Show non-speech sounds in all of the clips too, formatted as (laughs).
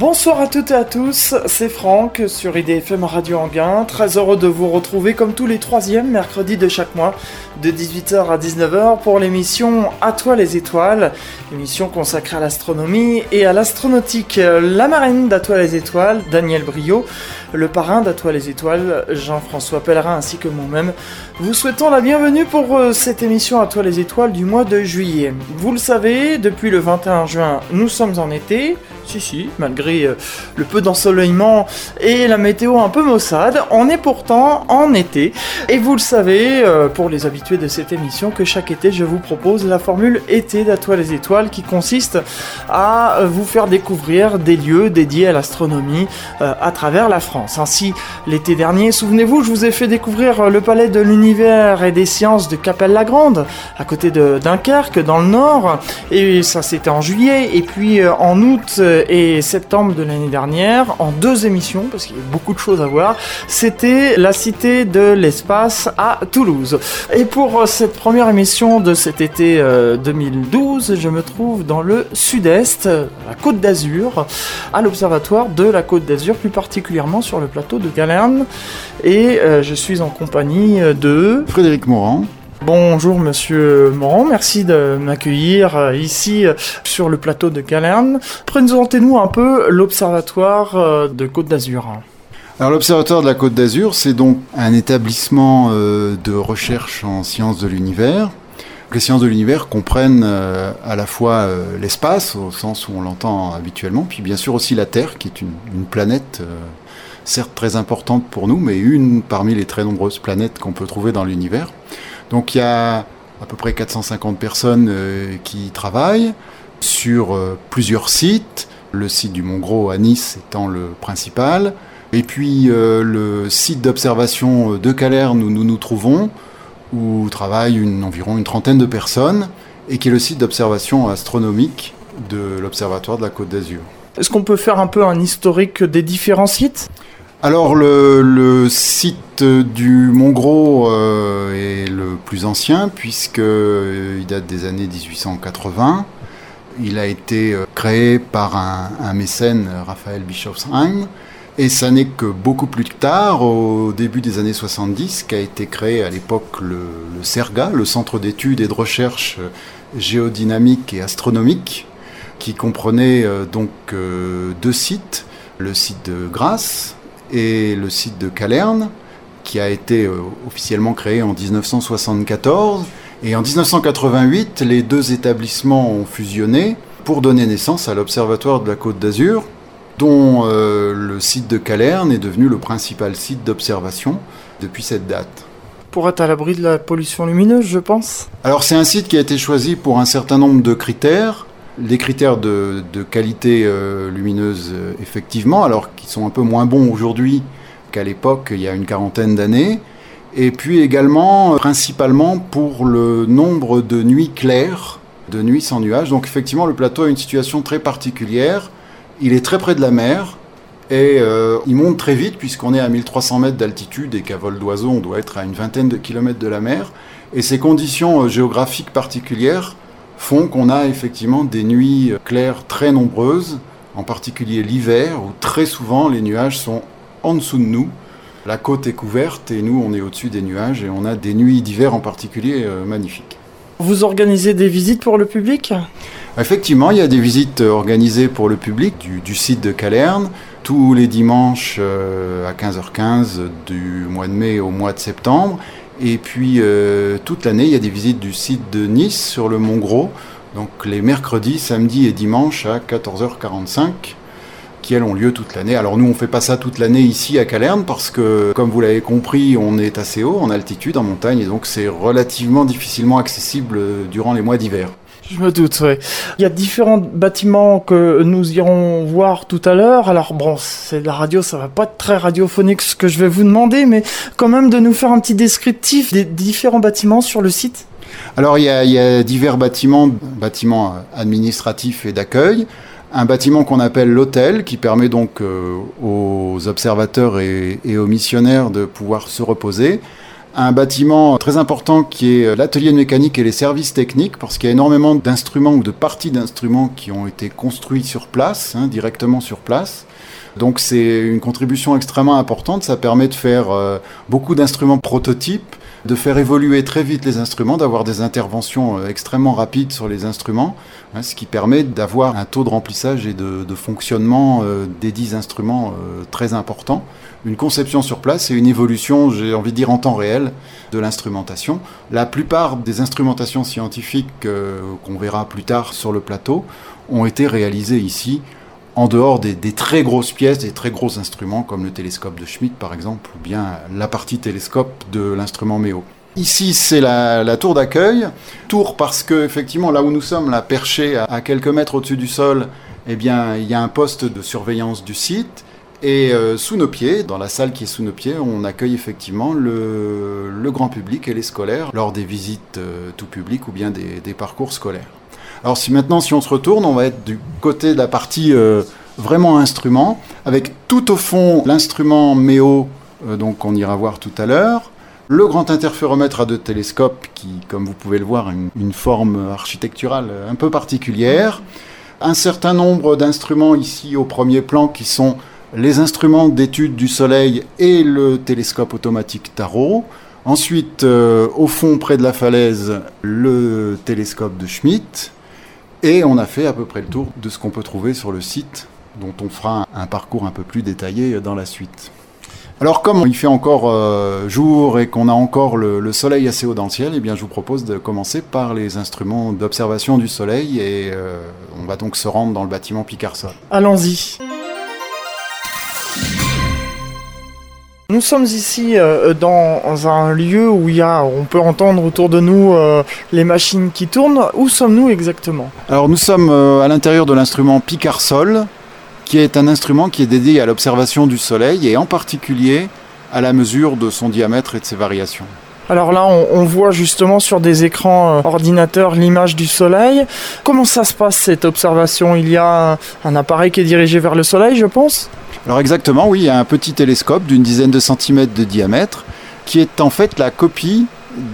Bonsoir à toutes et à tous, c'est Franck sur IDFM Radio Anguin. Très heureux de vous retrouver comme tous les troisièmes mercredis de chaque mois, de 18h à 19h pour l'émission À toi les étoiles, émission consacrée à l'astronomie et à l'astronautique. La marraine d'À toi les étoiles, Daniel Brio, le parrain d'À toi les étoiles, Jean-François Pellerin ainsi que moi-même, vous souhaitons la bienvenue pour euh, cette émission À toi les étoiles du mois de juillet. Vous le savez, depuis le 21 juin, nous sommes en été. Si, si, malgré euh, le peu d'ensoleillement et la météo un peu maussade, on est pourtant en été. Et vous le savez, euh, pour les habitués de cette émission, que chaque été, je vous propose la formule été d'À toi les étoiles qui consiste à euh, vous faire découvrir des lieux dédiés à l'astronomie à travers la France. Ainsi, l'été dernier, souvenez-vous, je vous ai fait découvrir le palais de l'univers et des sciences de Capelle-la-Grande, à côté de Dunkerque, dans le nord. Et ça, c'était en juillet. Et puis en août, et septembre de l'année dernière, en deux émissions, parce qu'il y a beaucoup de choses à voir, c'était la Cité de l'Espace à Toulouse. Et pour cette première émission de cet été 2012, je me trouve dans le sud-est, la Côte d'Azur, à l'Observatoire de la Côte d'Azur, plus particulièrement sur le plateau de Galerne. Et je suis en compagnie de... Frédéric Morand. Bonjour Monsieur Morand, merci de m'accueillir ici sur le plateau de Galerne. Présentez-nous un peu l'Observatoire de Côte d'Azur. Alors l'Observatoire de la Côte d'Azur, c'est donc un établissement de recherche en sciences de l'univers. Les sciences de l'univers comprennent à la fois l'espace, au sens où on l'entend habituellement, puis bien sûr aussi la Terre, qui est une planète certes très importante pour nous, mais une parmi les très nombreuses planètes qu'on peut trouver dans l'univers. Donc il y a à peu près 450 personnes euh, qui travaillent sur euh, plusieurs sites, le site du Mont Gros à Nice étant le principal, et puis euh, le site d'observation de Calerne où nous nous trouvons, où travaillent environ une trentaine de personnes, et qui est le site d'observation astronomique de l'Observatoire de la Côte d'Azur. Est-ce qu'on peut faire un peu un historique des différents sites? Alors le, site du Mont Gros euh, est le plus ancien puisqu'il euh, date des années 1880. Il a été euh, créé par un, un mécène, Raphaël Bischofsheim, et ça n'est que beaucoup plus tard, au début des années 70, qu'a été créé à l'époque le, le, CERGA, le Centre d'études et de recherche géodynamique et astronomique, qui comprenait donc deux sites, le site de Grasse, et le site de Calerne, qui a été euh, officiellement créé en 1974. Et en 1988, les deux établissements ont fusionné pour donner naissance à l'Observatoire de la Côte d'Azur, dont euh, le site de Calerne est devenu le principal site d'observation depuis cette date. Pour être à l'abri de la pollution lumineuse, je pense? Alors c'est un site qui a été choisi pour un certain nombre de critères des critères de, qualité euh, lumineuse, euh, effectivement, alors qui sont un peu moins bons aujourd'hui qu'à l'époque, il y a une quarantaine d'années. Et puis également, euh, principalement pour le nombre de nuits claires, de nuits sans nuages. Donc effectivement, le plateau a une situation très particulière. Il est très près de la mer et il monte très vite puisqu'on est à 1300 mètres d'altitude et qu'à vol d'oiseau, on doit être à une vingtaine de kilomètres de la mer. Et ces conditions géographiques particulières font qu'on a effectivement des nuits claires très nombreuses, en particulier l'hiver, où très souvent les nuages sont en dessous de nous. La côte est couverte et nous on est au-dessus des nuages et on a des nuits d'hiver en particulier euh, magnifiques. Vous organisez des visites pour le public? Effectivement, il y a des visites organisées pour le public du, du site de Calerne tous les dimanches euh, à 15h15 du mois de mai au mois de septembre. Et puis euh, toute l'année, il y a des visites du site de Nice sur le Mont Gros, donc les mercredis, samedis et dimanches à 14h45 qui elles ont lieu toute l'année. Alors nous on fait pas ça toute l'année ici à Calerne parce que comme vous l'avez compris on est assez haut en altitude, en montagne et donc c'est relativement difficilement accessible durant les mois d'hiver. Je me doute, oui. Il y a différents bâtiments que nous irons voir tout à l'heure. Alors bon, c'est de la radio, ça va pas être très radiophonique ce que je vais vous demander, mais quand même de nous faire un petit descriptif des différents bâtiments sur le site. Alors il y a, il y a divers bâtiments, bâtiments administratifs et d'accueil. Un bâtiment qu'on appelle l'hôtel, qui permet donc euh, aux observateurs et, et, aux missionnaires de pouvoir se reposer. Un bâtiment très important qui est l'atelier de mécanique et les services techniques, parce qu'il y a énormément d'instruments ou de parties d'instruments qui ont été construits sur place, hein, directement sur place. Donc c'est une contribution extrêmement importante, ça permet de faire euh, beaucoup d'instruments prototypes, de faire évoluer très vite les instruments, d'avoir des interventions euh, extrêmement rapides sur les instruments, hein, ce qui permet d'avoir un taux de remplissage et de, fonctionnement euh, des dix instruments très important une conception sur place et une évolution, j'ai envie de dire, en temps réel de l'instrumentation. La plupart des instrumentations scientifiques euh, qu'on verra plus tard sur le plateau ont été réalisées ici, en dehors des, très grosses pièces, des très gros instruments comme le télescope de Schmidt par exemple, ou bien la partie télescope de l'instrument MEO. Ici, c'est la, tour d'accueil. Tour parce que, effectivement, là où nous sommes, là, perché à, quelques mètres au-dessus du sol, eh bien, il y a un poste de surveillance du site. Et euh, sous nos pieds, dans la salle qui est sous nos pieds, on accueille effectivement le, grand public et les scolaires lors des visites euh, tout public ou bien des, parcours scolaires. Alors si maintenant, si on se retourne, on va être du côté de la partie euh, vraiment instrument, avec tout au fond l'instrument MEO, donc on ira voir tout à l'heure, le grand interféromètre à deux télescopes qui, comme vous pouvez le voir, a une forme architecturale un peu particulière, un certain nombre d'instruments ici au premier plan qui sont les instruments d'étude du Soleil et le télescope automatique Tarot. Ensuite, euh, au fond, près de la falaise, le télescope de Schmidt. Et on a fait à peu près le tour de ce qu'on peut trouver sur le site, dont on fera un, parcours un peu plus détaillé dans la suite. Alors comme il fait encore euh, jour et qu'on a encore le, soleil assez haut dans le ciel, eh bien je vous propose de commencer par les instruments d'observation du soleil et euh, on va donc se rendre dans le bâtiment Picarsol. Allons-y. Nous sommes ici euh, dans un lieu où on peut entendre autour de nous euh, les machines qui tournent. Où sommes-nous exactement? Alors nous sommes euh, à l'intérieur de l'instrument Picarsol, qui est un instrument qui est dédié à l'observation du Soleil et en particulier à la mesure de son diamètre et de ses variations. Alors là, on, voit justement sur des écrans ordinateurs l'image du Soleil. Comment ça se passe cette observation? Il y a un appareil qui est dirigé vers le Soleil, je pense? Alors exactement, oui, il y a un petit télescope d'une dizaine de centimètres de diamètre qui est en fait la copie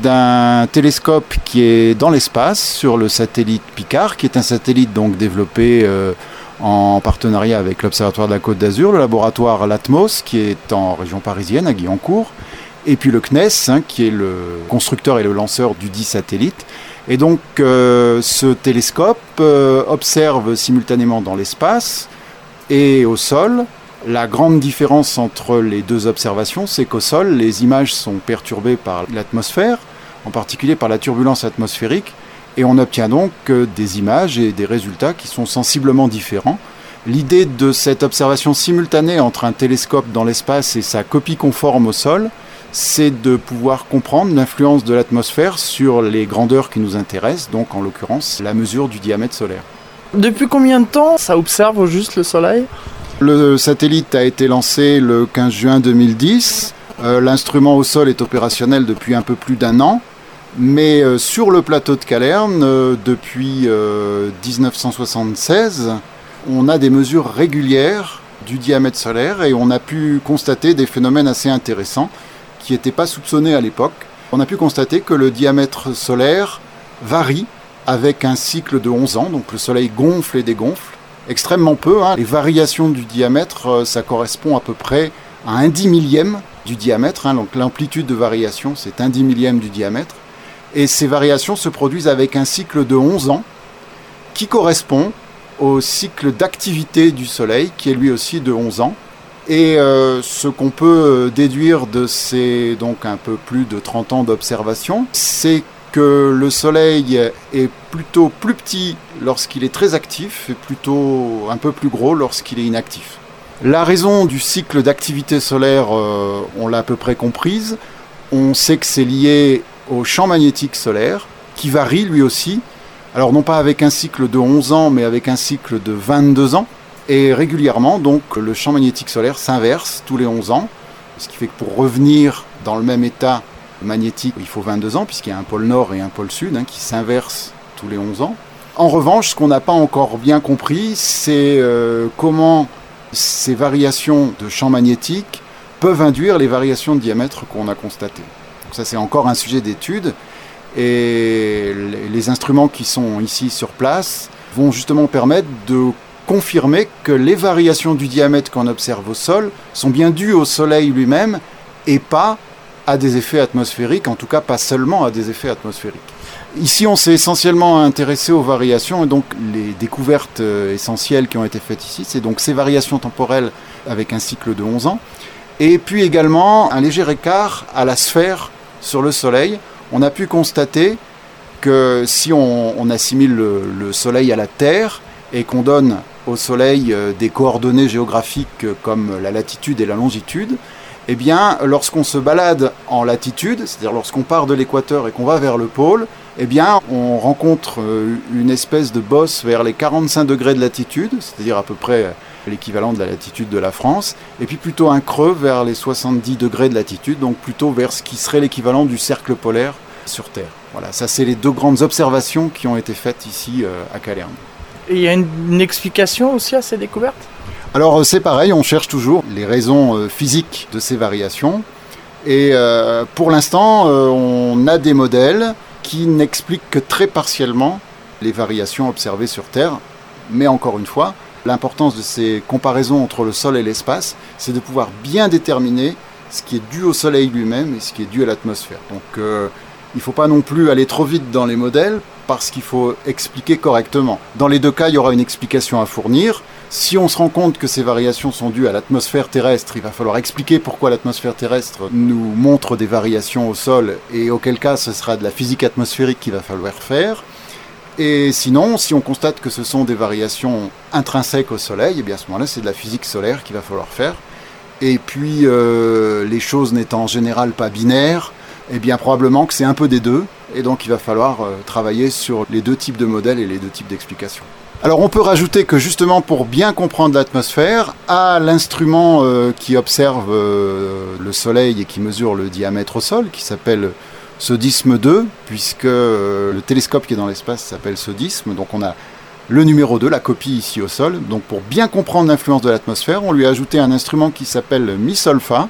d'un télescope qui est dans l'espace sur le satellite Picard, qui est un satellite donc développé euh, en partenariat avec l'Observatoire de la Côte d'Azur, le laboratoire Latmos qui est en région parisienne à Guyancourt, et puis le CNES hein, qui est le constructeur et le lanceur du dit satellite. Et donc euh, ce télescope euh, observe simultanément dans l'espace et au sol la grande différence entre les deux observations, c'est qu'au sol, les images sont perturbées par l'atmosphère, en particulier par la turbulence atmosphérique, et on obtient donc euh, des images et des résultats qui sont sensiblement différents. L'idée de cette observation simultanée entre un télescope dans l'espace et sa copie conforme au sol, c'est de pouvoir comprendre l'influence de l'atmosphère sur les grandeurs qui nous intéressent, donc en l'occurrence la mesure du diamètre solaire. Depuis combien de temps ça observe au juste le Soleil? Le satellite a été lancé le 15 juin 2010. Euh, l'instrument au sol est opérationnel depuis un peu plus d'un an. Mais euh, sur le plateau de Calerne, euh, depuis 1976, on a des mesures régulières du diamètre solaire et on a pu constater des phénomènes assez intéressants qui n'étaient pas soupçonnés à l'époque. On a pu constater que le diamètre solaire varie avec un cycle de 11 ans, donc le Soleil gonfle et dégonfle extrêmement peu. Hein. Les variations du diamètre, euh, ça correspond à peu près à un dix millième du diamètre. Hein. Donc l'amplitude de variation, c'est un dix millième du diamètre. Et ces variations se produisent avec un cycle de 11 ans qui correspond au cycle d'activité du Soleil, qui est lui aussi de 11 ans. Et euh, ce qu'on peut euh, déduire de ces donc un peu plus de 30 ans d'observation, c'est que le Soleil est plutôt plus petit lorsqu'il est très actif et plutôt un peu plus gros lorsqu'il est inactif. La raison du cycle d'activité solaire, euh, on l'a à peu près comprise. On sait que c'est lié au champ magnétique solaire, qui varie lui aussi. Alors non pas avec un cycle de 11 ans, mais avec un cycle de 22 ans. Et régulièrement, donc, le champ magnétique solaire s'inverse tous les 11 ans. Ce qui fait que pour revenir dans le même état magnétique, il faut 22 ans, puisqu'il y a un pôle nord et un pôle sud hein, qui s'inversent tous les 11 ans. En revanche, ce qu'on n'a pas encore bien compris, c'est euh, comment ces variations de champ magnétique peuvent induire les variations de diamètre qu'on a constatées. ça c'est encore un sujet d'étude. Et les instruments qui sont ici sur place vont justement permettre de confirmer que les variations du diamètre qu'on observe au sol sont bien dues au Soleil lui-même et pas à des effets atmosphériques, en tout cas pas seulement à des effets atmosphériques. Ici, on s'est essentiellement intéressé aux variations et donc les découvertes euh, essentielles qui ont été faites ici, c'est donc ces variations temporelles avec un cycle de 11 ans et puis également un léger écart à la sphère sur le Soleil. On a pu constater que si on, assimile le, Soleil à la Terre et qu'on donne au Soleil euh, des coordonnées géographiques comme la latitude et la longitude, eh bien, lorsqu'on se balade en latitude, c'est-à-dire lorsqu'on part de l'équateur et qu'on va vers le pôle, eh bien, on rencontre euh, une espèce de bosse vers les 45 degrés de latitude, c'est-à-dire à peu près l'équivalent de la latitude de la France, et puis plutôt un creux vers les 70 degrés de latitude, donc plutôt vers ce qui serait l'équivalent du cercle polaire sur Terre. Voilà, ça c'est les deux grandes observations qui ont été faites ici euh, à Calerne. Il y a une, explication aussi à ces découvertes? Alors euh, c'est pareil, on cherche toujours les raisons euh, physiques de ces variations. Et pour l'instant, on a des modèles qui n'expliquent que très partiellement les variations observées sur Terre. Mais encore une fois, l'importance de ces comparaisons entre le sol et l'espace, c'est de pouvoir bien déterminer ce qui est dû au Soleil lui-même et ce qui est dû à l'atmosphère. Donc euh, il ne faut pas non plus aller trop vite dans les modèles parce qu'il faut expliquer correctement. Dans les deux cas, il y aura une explication à fournir. Si on se rend compte que ces variations sont dues à l'atmosphère terrestre, il va falloir expliquer pourquoi l'atmosphère terrestre nous montre des variations au sol et auquel cas ce sera de la physique atmosphérique qu'il va falloir faire. Et sinon, si on constate que ce sont des variations intrinsèques au Soleil, et eh bien à ce moment-là, c'est de la physique solaire qu'il va falloir faire. Et puis, euh, les choses n'étant en général pas binaires, eh bien probablement que c'est un peu des deux, et donc il va falloir euh, travailler sur les deux types de modèles et les deux types d'explications. Alors on peut rajouter que justement pour bien comprendre l'atmosphère, à l'instrument euh, qui observe le Soleil et qui mesure le diamètre au sol, qui s'appelle Sodisme 2, puisque euh, le télescope qui est dans l'espace s'appelle Sodisme. Donc on a le numéro 2, la copie ici au sol. Donc pour bien comprendre l'influence de l'atmosphère, on lui a ajouté un instrument qui s'appelle MISOLFA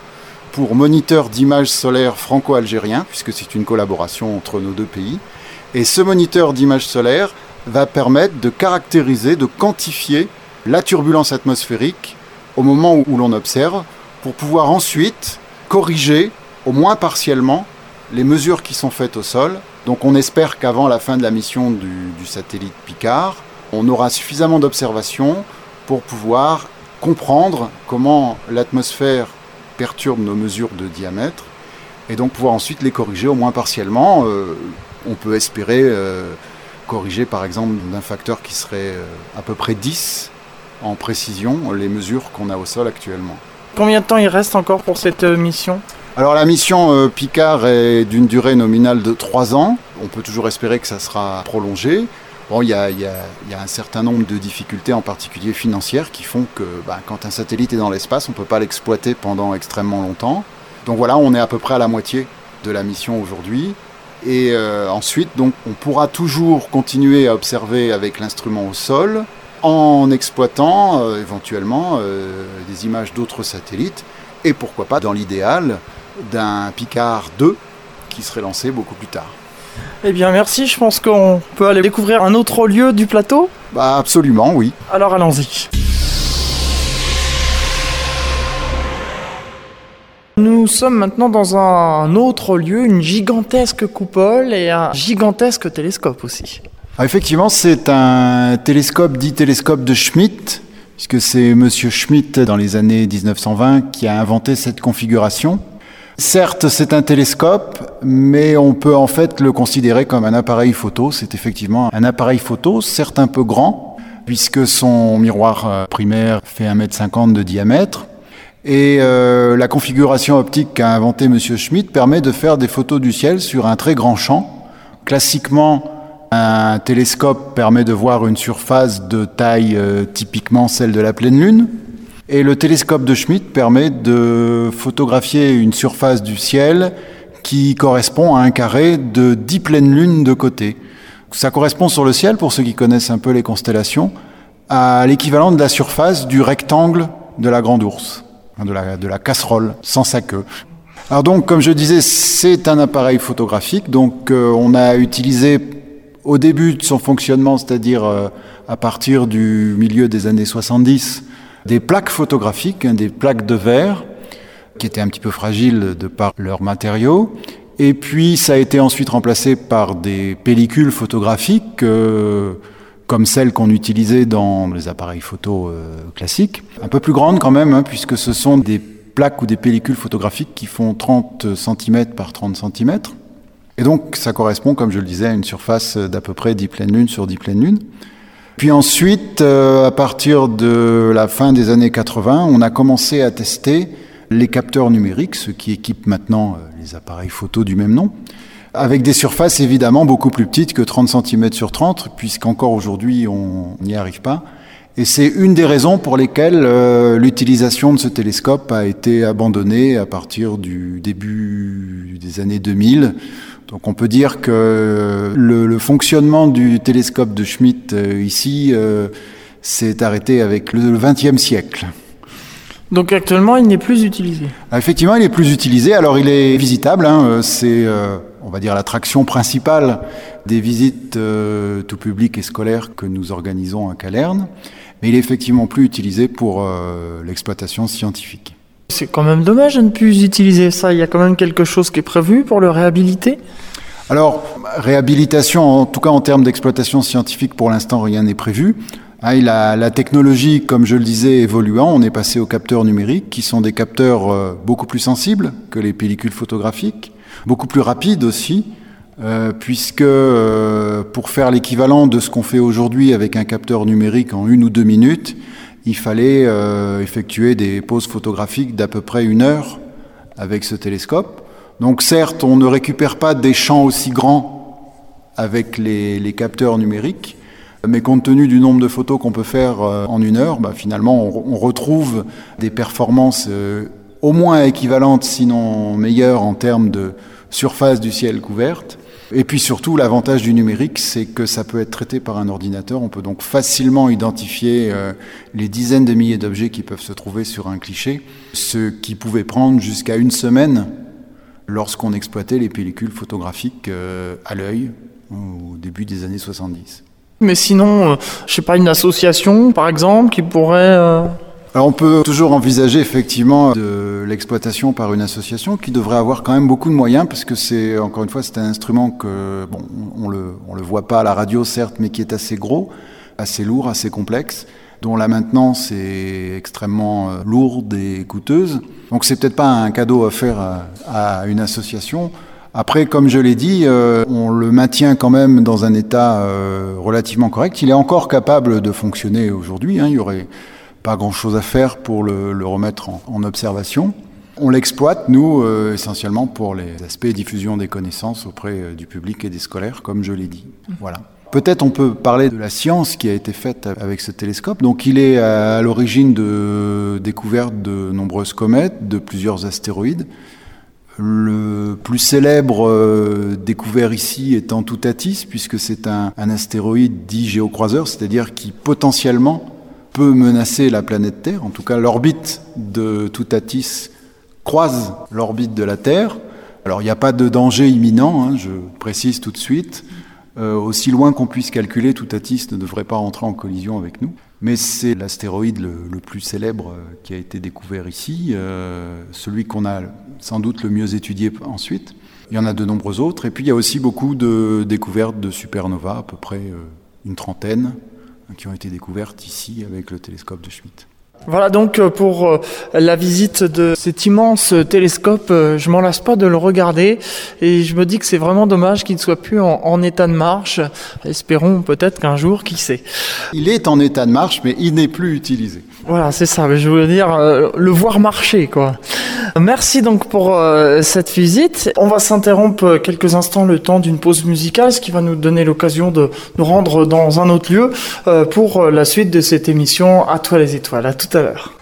pour moniteur d'images solaires franco-algérien, puisque c'est une collaboration entre nos deux pays. Et ce moniteur d'images solaires va permettre de caractériser, de quantifier la turbulence atmosphérique au moment où l'on observe, pour pouvoir ensuite corriger, au moins partiellement, les mesures qui sont faites au sol. Donc on espère qu'avant la fin de la mission du, satellite Picard, on aura suffisamment d'observations pour pouvoir comprendre comment l'atmosphère perturbe nos mesures de diamètre et donc pouvoir ensuite les corriger au moins partiellement. Euh, on peut espérer euh, corriger par exemple d'un facteur qui serait euh, à peu près 10 en précision les mesures qu'on a au sol actuellement. Combien de temps il reste encore pour cette mission? Alors la mission Picard est d'une durée nominale de 3 ans. On peut toujours espérer que ça sera prolongé. Bon, il y, a, un certain nombre de difficultés, en particulier financières, qui font que bah, quand un satellite est dans l'espace, on ne peut pas l'exploiter pendant extrêmement longtemps. Donc voilà, on est à peu près à la moitié de la mission aujourd'hui. Et euh, ensuite, donc, on pourra toujours continuer à observer avec l'instrument au sol, en exploitant euh, éventuellement des images d'autres satellites, et pourquoi pas, dans l'idéal, d'un Picard 2 qui serait lancé beaucoup plus tard. Eh bien merci, je pense qu'on peut aller découvrir un autre lieu du plateau Bah absolument, oui. Alors allons-y. Nous sommes maintenant dans un autre lieu, une gigantesque coupole et un gigantesque télescope aussi. Ah, effectivement, c'est un télescope dit télescope de Schmidt, puisque c'est Monsieur Schmidt dans les années 1920 qui a inventé cette configuration. Certes, c'est un télescope, mais on peut en fait le considérer comme un appareil photo. C'est effectivement un appareil photo, certes un peu grand, puisque son miroir euh, primaire fait 1m50 de diamètre. Et euh, la configuration optique qu'a inventé M. Schmidt permet de faire des photos du ciel sur un très grand champ. Classiquement, un télescope permet de voir une surface de taille euh, typiquement celle de la pleine lune, et le télescope de Schmidt permet de photographier une surface du ciel qui correspond à un carré de 10 pleines lunes de côté. Ça correspond sur le ciel, pour ceux qui connaissent un peu les constellations, à l'équivalent de la surface du rectangle de la grande ours, de la, de la casserole, sans sa queue. Alors donc, comme je disais, c'est un appareil photographique. Donc, euh, on a utilisé au début de son fonctionnement, c'est-à-dire euh, à partir du milieu des années 70, des plaques photographiques, hein, des plaques de verre, qui étaient un petit peu fragiles de par leurs matériaux. Et puis, ça a été ensuite remplacé par des pellicules photographiques, euh, comme celles qu'on utilisait dans les appareils photo classiques, un peu plus grandes quand même, hein, puisque ce sont des plaques ou des pellicules photographiques qui font 30 cm par 30 cm. Et donc, ça correspond, comme je le disais, à une surface d'à peu près 10 pleines lunes sur 10 pleines lunes. Puis ensuite, euh, à partir de la fin des années 80, on a commencé à tester les capteurs numériques, ceux qui équipent maintenant euh, les appareils photo du même nom, avec des surfaces évidemment beaucoup plus petites que 30 cm sur 30, puisqu'encore aujourd'hui on n'y arrive pas. Et c'est une des raisons pour lesquelles euh, l'utilisation de ce télescope a été abandonnée à partir du début des années 2000. Donc on peut dire que le, le fonctionnement du télescope de Schmidt euh, ici euh, s'est arrêté avec le XXe siècle. Donc actuellement, il n'est plus utilisé. Ah, effectivement, il est plus utilisé. Alors il est visitable. Hein, c'est, on va dire, l'attraction principale des visites tout public et scolaires que nous organisons à Calerne mais il est effectivement plus utilisé pour euh, l'exploitation scientifique. C'est quand même dommage de ne plus utiliser ça. Il y a quand même quelque chose qui est prévu pour le réhabiliter Alors, réhabilitation, en tout cas en termes d'exploitation scientifique, pour l'instant, rien n'est prévu. Ah, la, technologie, comme je le disais, évoluant, on est passé aux capteurs numériques, qui sont des capteurs euh, beaucoup plus sensibles que les pellicules photographiques, beaucoup plus rapides aussi, euh, puisque euh, pour faire l'équivalent de ce qu'on fait aujourd'hui avec un capteur numérique en une ou deux minutes, il fallait euh, effectuer des poses photographiques d'à peu près une heure avec ce télescope. Donc certes, on ne récupère pas des champs aussi grands avec les, capteurs numériques, mais compte tenu du nombre de photos qu'on peut faire en une heure, bah, finalement, on, on, retrouve des performances au moins équivalentes, sinon meilleures en termes de surface du ciel couverte. Et puis surtout, l'avantage du numérique, c'est que ça peut être traité par un ordinateur. On peut donc facilement identifier euh, les dizaines de milliers d'objets qui peuvent se trouver sur un cliché, ce qui pouvait prendre jusqu'à une semaine lorsqu'on exploitait les pellicules photographiques euh, à l'œil au début des années 70. Mais sinon, euh, je sais pas, une association, par exemple, qui pourrait... Euh, alors on peut toujours envisager effectivement de l'exploitation par une association qui devrait avoir quand même beaucoup de moyens parce que c'est encore une fois c'est un instrument que bon on le on le voit pas à la radio certes mais qui est assez gros, assez lourd, assez complexe dont la maintenance est extrêmement euh, lourde et coûteuse. Donc c'est peut-être pas un cadeau à faire à, une association. Après, comme je l'ai dit, euh, on le maintient quand même dans un état euh, relativement correct. Il est encore capable de fonctionner aujourd'hui. Hein. Il y aurait pas grand-chose à faire pour le, remettre en, observation. On l'exploite, nous, euh, essentiellement pour les aspects diffusion des connaissances auprès euh, du public et des scolaires, comme je l'ai dit. Voilà. Peut-être on peut parler de la science qui a été faite avec ce télescope. Donc il est à, l'origine de découverte de nombreuses comètes, de plusieurs astéroïdes. Le plus célèbre euh, découvert ici étant Toutatis, puisque c'est un astéroïde dit géocroiseur, c'est-à-dire qui potentiellement peut menacer la planète Terre. En tout cas, l'orbite de Toutatis croise l'orbite de la Terre. Alors, il n'y a pas de danger imminent, hein, je précise tout de suite. Euh, aussi loin qu'on puisse calculer, Toutatis ne devrait pas rentrer en collision avec nous. Mais c'est l'astéroïde le, plus célèbre euh, qui a été découvert ici, euh, celui qu'on a sans doute le mieux étudié ensuite. Il y en a de nombreux autres. Et puis il y a aussi beaucoup de découvertes de supernovas, à peu près une trentaine, qui ont été découvertes ici avec le télescope de Schmidt. Voilà donc euh, pour euh, la visite de cet immense télescope. Euh, je m'en lasse pas de le regarder et je me dis que c'est vraiment dommage qu'il ne soit plus en, en, état de marche. Espérons peut-être qu'un jour, qui sait. Il est en état de marche, mais il n'est plus utilisé. Voilà, c'est ça. Je voulais dire euh, le voir marcher, quoi. Merci donc pour euh, cette visite. On va s'interrompre quelques instants le temps d'une pause musicale, ce qui va nous donner l'occasion de nous rendre dans un autre lieu euh, pour la suite de cette émission À toi les étoiles. À tout à l'heure.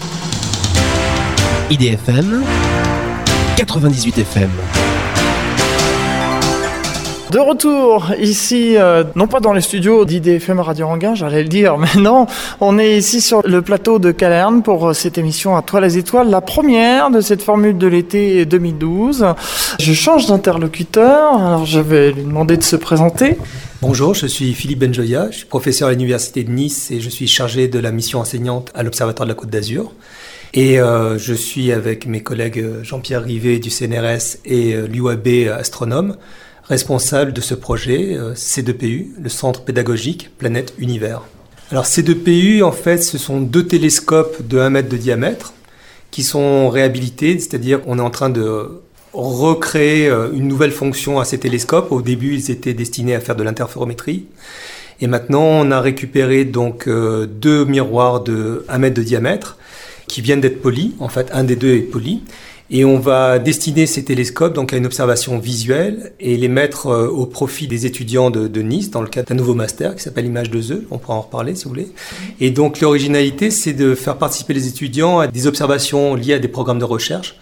IDFM 98 FM De retour ici, euh, non pas dans les studios d'IDFM Radio Anguin, j'allais le dire, (laughs) mais non, on est ici sur le plateau de Calerne pour euh, cette émission à toi les étoiles, la première de cette formule de l'été 2012. Je change d'interlocuteur, alors je vais lui demander de se présenter. Bonjour, je suis Philippe Benjoya, je suis professeur à l'Université de Nice et je suis chargé de la mission enseignante à l'Observatoire de la Côte d'Azur. Et euh, je suis avec mes collègues Jean-Pierre Rivet du CNRS et euh, l'UAB astronome responsable de ce projet euh, C2PU, le centre pédagogique Planète Univers. Alors C2PU, en fait, ce sont deux télescopes de 1 mètre de diamètre qui sont réhabilités, c'est-à-dire qu'on est en train de recréer euh, une nouvelle fonction à ces télescopes. Au début, ils étaient destinés à faire de l'interférométrie. Et maintenant, on a récupéré donc euh, deux miroirs de 1 mètre de diamètre qui viennent d'être polis. En fait, un des deux est poli. Et on va destiner ces télescopes donc à une observation visuelle et les mettre euh, au profit des étudiants de, Nice dans le cadre d'un nouveau master qui s'appelle Image 2E. On pourra en reparler si vous voulez. Et donc l'originalité, c'est de faire participer les étudiants à des observations liées à des programmes de recherche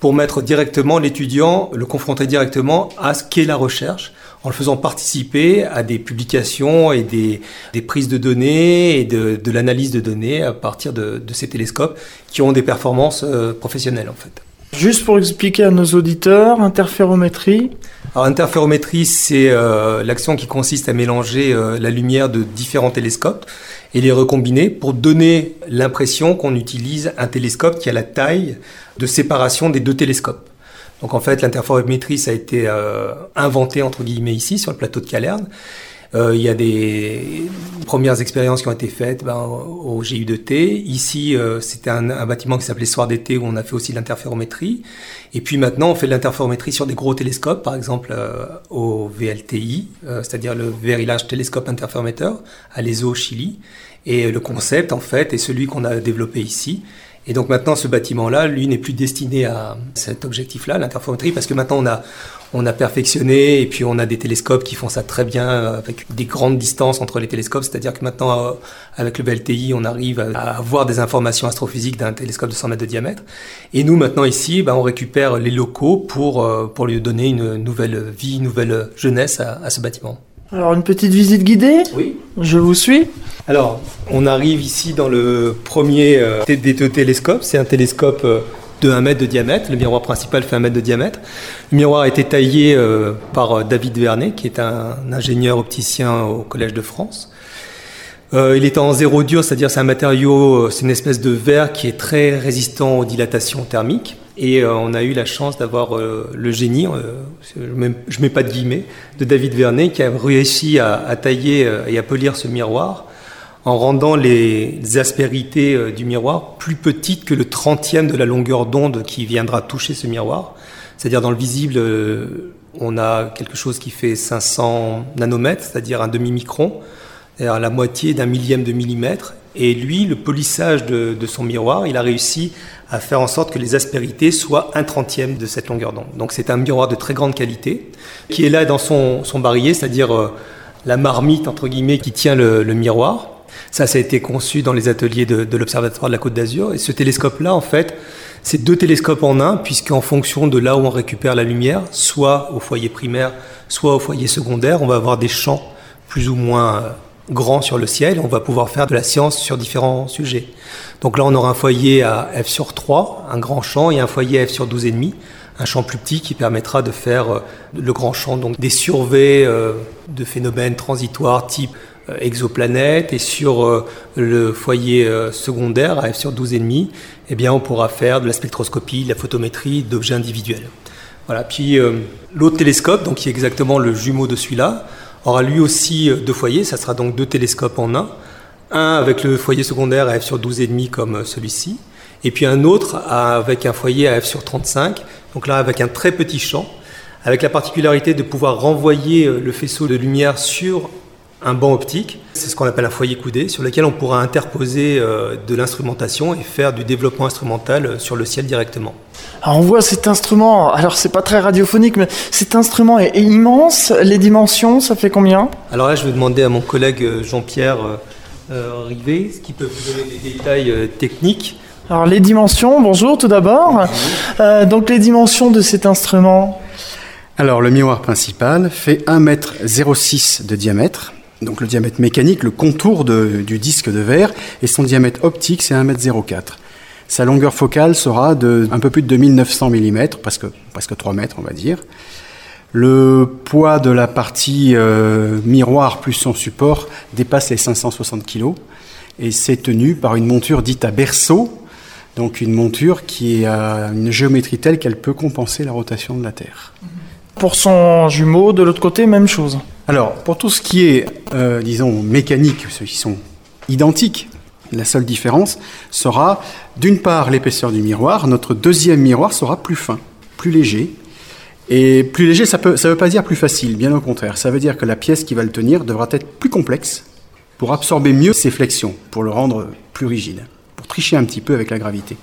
pour mettre directement l'étudiant, le confronter directement à ce qu'est la recherche en le faisant participer à des publications et des, prises de données et de, l'analyse de données à partir de, de, ces télescopes qui ont des performances euh, professionnelles en fait. Juste pour expliquer à nos auditeurs, interférométrie. Alors, interférométrie, c'est euh, l'action qui consiste à mélanger euh, la lumière de différents télescopes et les recombiner pour donner l'impression qu'on utilise un télescope qui a la taille de séparation des deux télescopes. Donc en fait, l'interférométrie, ça a été euh, inventé entre guillemets ici sur le plateau de Calerne. Euh, il y a des premières expériences qui ont été faites ben, au GU2T. Ici, euh, c'était un, un, bâtiment qui s'appelait Soir d'été où on a fait aussi l'interférométrie. Et puis maintenant, on fait de l'interférométrie sur des gros télescopes, par exemple euh, au VLTI, c'est-à-dire le Very Large Telescope Interferometer à l'ESO au Chili. Et le concept, en fait, est celui qu'on a développé ici. Et donc maintenant, ce bâtiment-là, lui, n'est plus destiné à cet objectif-là, l'interférométrie, parce que maintenant, on a, on a perfectionné et puis on a des télescopes qui font ça très bien euh, avec des grandes distances entre les télescopes. C'est-à-dire que maintenant, euh, avec le VLTI, on arrive à avoir des informations astrophysiques d'un télescope de 100 mètres de diamètre. Et nous, maintenant, ici, ben, on récupère les locaux pour, euh, pour lui donner une nouvelle vie, une nouvelle jeunesse à, à ce bâtiment. Alors, une petite visite guidée? Oui. Je vous suis. Alors, on arrive ici dans le premier des deux télescopes. C'est un télescope de 1 mètre de diamètre. Le miroir principal fait 1 mètre de diamètre. Le miroir a été taillé euh, par David Vernet, qui est un ingénieur opticien au Collège de France. Euh, il est en zéro dur, c'est-à-dire c'est un matériau, c'est une espèce de verre qui est très résistant aux dilatations thermiques. Et euh, on a eu la chance d'avoir euh, le génie, je ne mets, pas de guillemets, de David Vernet qui a réussi à tailler et à polir ce miroir en rendant les, aspérités du miroir plus petites que le trentième de la longueur d'onde qui viendra toucher ce miroir. C'est-à-dire dans le visible, on a quelque chose qui fait 500 nanomètres, c'est-à-dire un demi-micron à la moitié d'un millième de millimètre. Et lui, le polissage de, son miroir, il a réussi à faire en sorte que les aspérités soient un trentième de cette longueur d'onde. Donc c'est un miroir de très grande qualité, qui est là dans son, barillet, c'est-à-dire euh, la marmite, entre guillemets, qui tient le, miroir. Ça, ça a été conçu dans les ateliers de, l'Observatoire de la Côte d'Azur. Et ce télescope-là, en fait, c'est deux télescopes en un, puisqu'en fonction de là où on récupère la lumière, soit au foyer primaire, soit au foyer secondaire, on va avoir des champs plus ou moins euh, grand sur le ciel, on va pouvoir faire de la science sur différents sujets. Donc là, on aura un foyer à f sur 3, un grand champ, et un foyer à f sur 12,5, un champ plus petit qui permettra de faire euh, le grand champ, donc des surveys euh, de phénomènes transitoires type euh, exoplanètes, et sur le foyer secondaire à f sur 12,5, eh bien, on pourra faire de la spectroscopie, de la photométrie d'objets individuels. Voilà. Puis l'autre télescope, donc qui est exactement le jumeau de celui-là, aura lui aussi euh, deux foyers, ça sera donc deux télescopes en un. Un avec le foyer secondaire à f sur 12,5 comme euh, celui-ci, et puis un autre avec un foyer à f sur 35, donc là avec un très petit champ, avec la particularité de pouvoir renvoyer euh, le faisceau de lumière sur un banc optique, c'est ce qu'on appelle un foyer coudé, sur lequel on pourra interposer de l'instrumentation et faire du développement instrumental sur le ciel directement. Alors on voit cet instrument, alors c'est pas très radiophonique, mais cet instrument est, immense. Les dimensions, ça fait combien? Alors là, je vais demander à mon collègue Jean-Pierre euh, Rivet, ce qui peut vous donner des détails euh, techniques. Alors les dimensions, bonjour tout d'abord. Euh, donc les dimensions de cet instrument? Alors le miroir principal fait 1,06 m de diamètre. Donc le diamètre mécanique, le contour du disque de verre, et son diamètre optique, c'est 1,04 m. Sa longueur focale sera de un peu plus de 2900 mm, presque, presque 3 mètres on va dire. Le poids de la partie euh, miroir plus son support dépasse les 560 kg et c'est tenu par une monture dite à berceau, donc une monture qui a une géométrie telle qu'elle peut compenser la rotation de la Terre. Pour son jumeau, de l'autre côté, même chose. Alors, pour tout ce qui est, euh, disons, mécanique, ceux qui sont identiques, la seule différence sera, d'une part, l'épaisseur du miroir. Notre deuxième miroir sera plus fin, plus léger, et plus léger, ça ne veut pas dire plus facile, bien au contraire. Ça veut dire que la pièce qui va le tenir devra être plus complexe pour absorber mieux ses flexions, pour le rendre plus rigide, pour tricher un petit peu avec la gravité.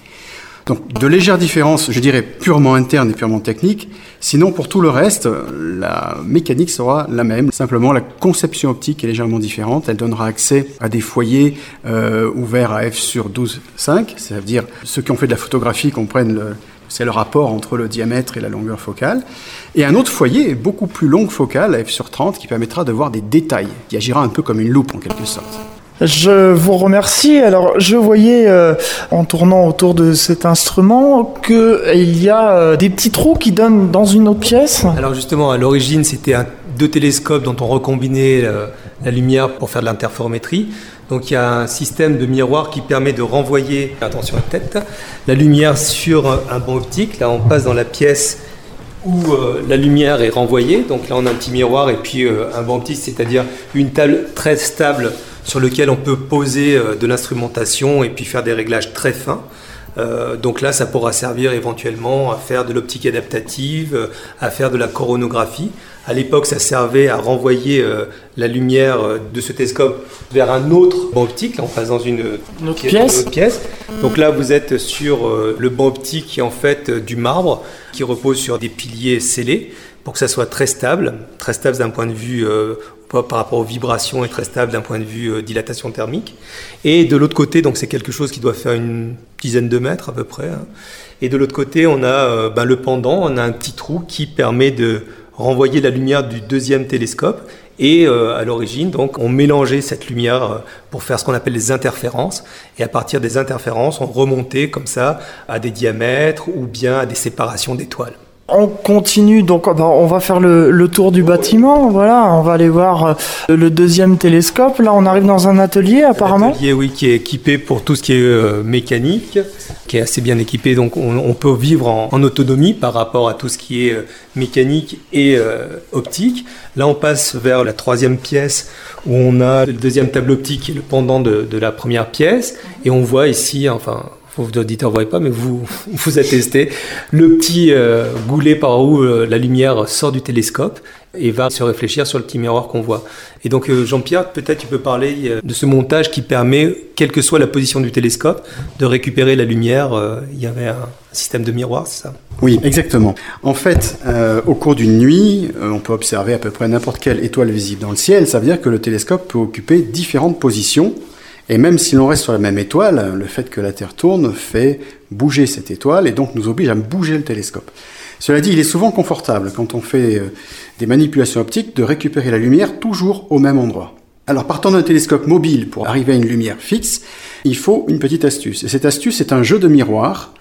Donc de légères différences, je dirais purement internes et purement techniques. Sinon, pour tout le reste, la mécanique sera la même. Simplement, la conception optique est légèrement différente. Elle donnera accès à des foyers euh, ouverts à f sur 12,5. Ça veut dire ceux qui ont fait de la photographie comprennent le, c'est le rapport entre le diamètre et la longueur focale. Et un autre foyer, beaucoup plus longue focale, f sur 30, qui permettra de voir des détails, qui agira un peu comme une loupe en quelque sorte. Je vous remercie. Alors, je voyais euh, en tournant autour de cet instrument qu'il y a euh, des petits trous qui donnent dans une autre pièce. Alors justement, à l'origine, c'était deux télescopes dont on recombinait euh, la lumière pour faire de l'interférométrie. Donc il y a un système de miroir qui permet de renvoyer, attention à la tête, la lumière sur un banc optique. Là, on passe dans la pièce où la lumière est renvoyée. Donc là, on a un petit miroir et puis un banc optique, c'est-à-dire une table très stable sur laquelle on peut poser euh, de l'instrumentation et puis faire des réglages très fins. donc là, ça pourra servir éventuellement à faire de l'optique adaptative, à faire de la coronographie. À l'époque, ça servait à renvoyer euh, la lumière euh, de ce télescope vers un autre banc optique. Là, on passe dans une, autre pièce. pièce. Donc là, vous êtes sur euh, le banc optique qui est en fait du marbre, qui repose sur des piliers scellés pour que ça soit très stable, très stable d'un point de vue par rapport aux vibrations et très stable d'un point de vue dilatation thermique. Et de l'autre côté, donc c'est quelque chose qui doit faire une dizaine de mètres à peu près. Hein. Et de l'autre côté, on a ben, le pendant, on a un petit trou qui permet de renvoyer la lumière du deuxième télescope. Et euh, à l'origine, donc, on mélangeait cette lumière euh, pour faire ce qu'on appelle les interférences. Et à partir des interférences, on remontait comme ça à des diamètres ou bien à des séparations d'étoiles. On continue, donc bah, on va faire le, tour du bâtiment. Voilà, on va aller voir euh, le deuxième télescope. Là, on arrive dans un atelier apparemment. Un atelier, oui, qui est équipé pour tout ce qui est euh, mécanique, qui est assez bien équipé. Donc, on, peut vivre en, autonomie par rapport à tout ce qui est euh, mécanique et optique. Là, on passe vers la troisième pièce où on a le deuxième tableau optique le pendant de, de la première pièce, et on voit ici, enfin vous auditeurs ne voyez pas, mais vous (laughs) vous attestez, le petit euh, goulet par où euh, la lumière sort du télescope et va se réfléchir sur le petit miroir qu'on voit. Et donc euh, Jean-Pierre, peut-être tu peux parler de ce montage qui permet, quelle que soit la position du télescope, de récupérer la lumière. Il y avait un système de miroir, c'est ça? Oui, exactement. En fait, au cours d'une nuit, on peut observer à peu près n'importe quelle étoile visible dans le ciel. Ça veut dire que le télescope peut occuper différentes positions et même si l'on reste sur la même étoile, le fait que la Terre tourne fait bouger cette étoile et donc nous oblige à bouger le télescope. Cela dit, il est souvent confortable quand on fait euh, des manipulations optiques de récupérer la lumière toujours au même endroit. Alors partant d'un télescope mobile pour arriver à une lumière fixe, il faut une petite astuce. Et cette astuce est un jeu de miroirs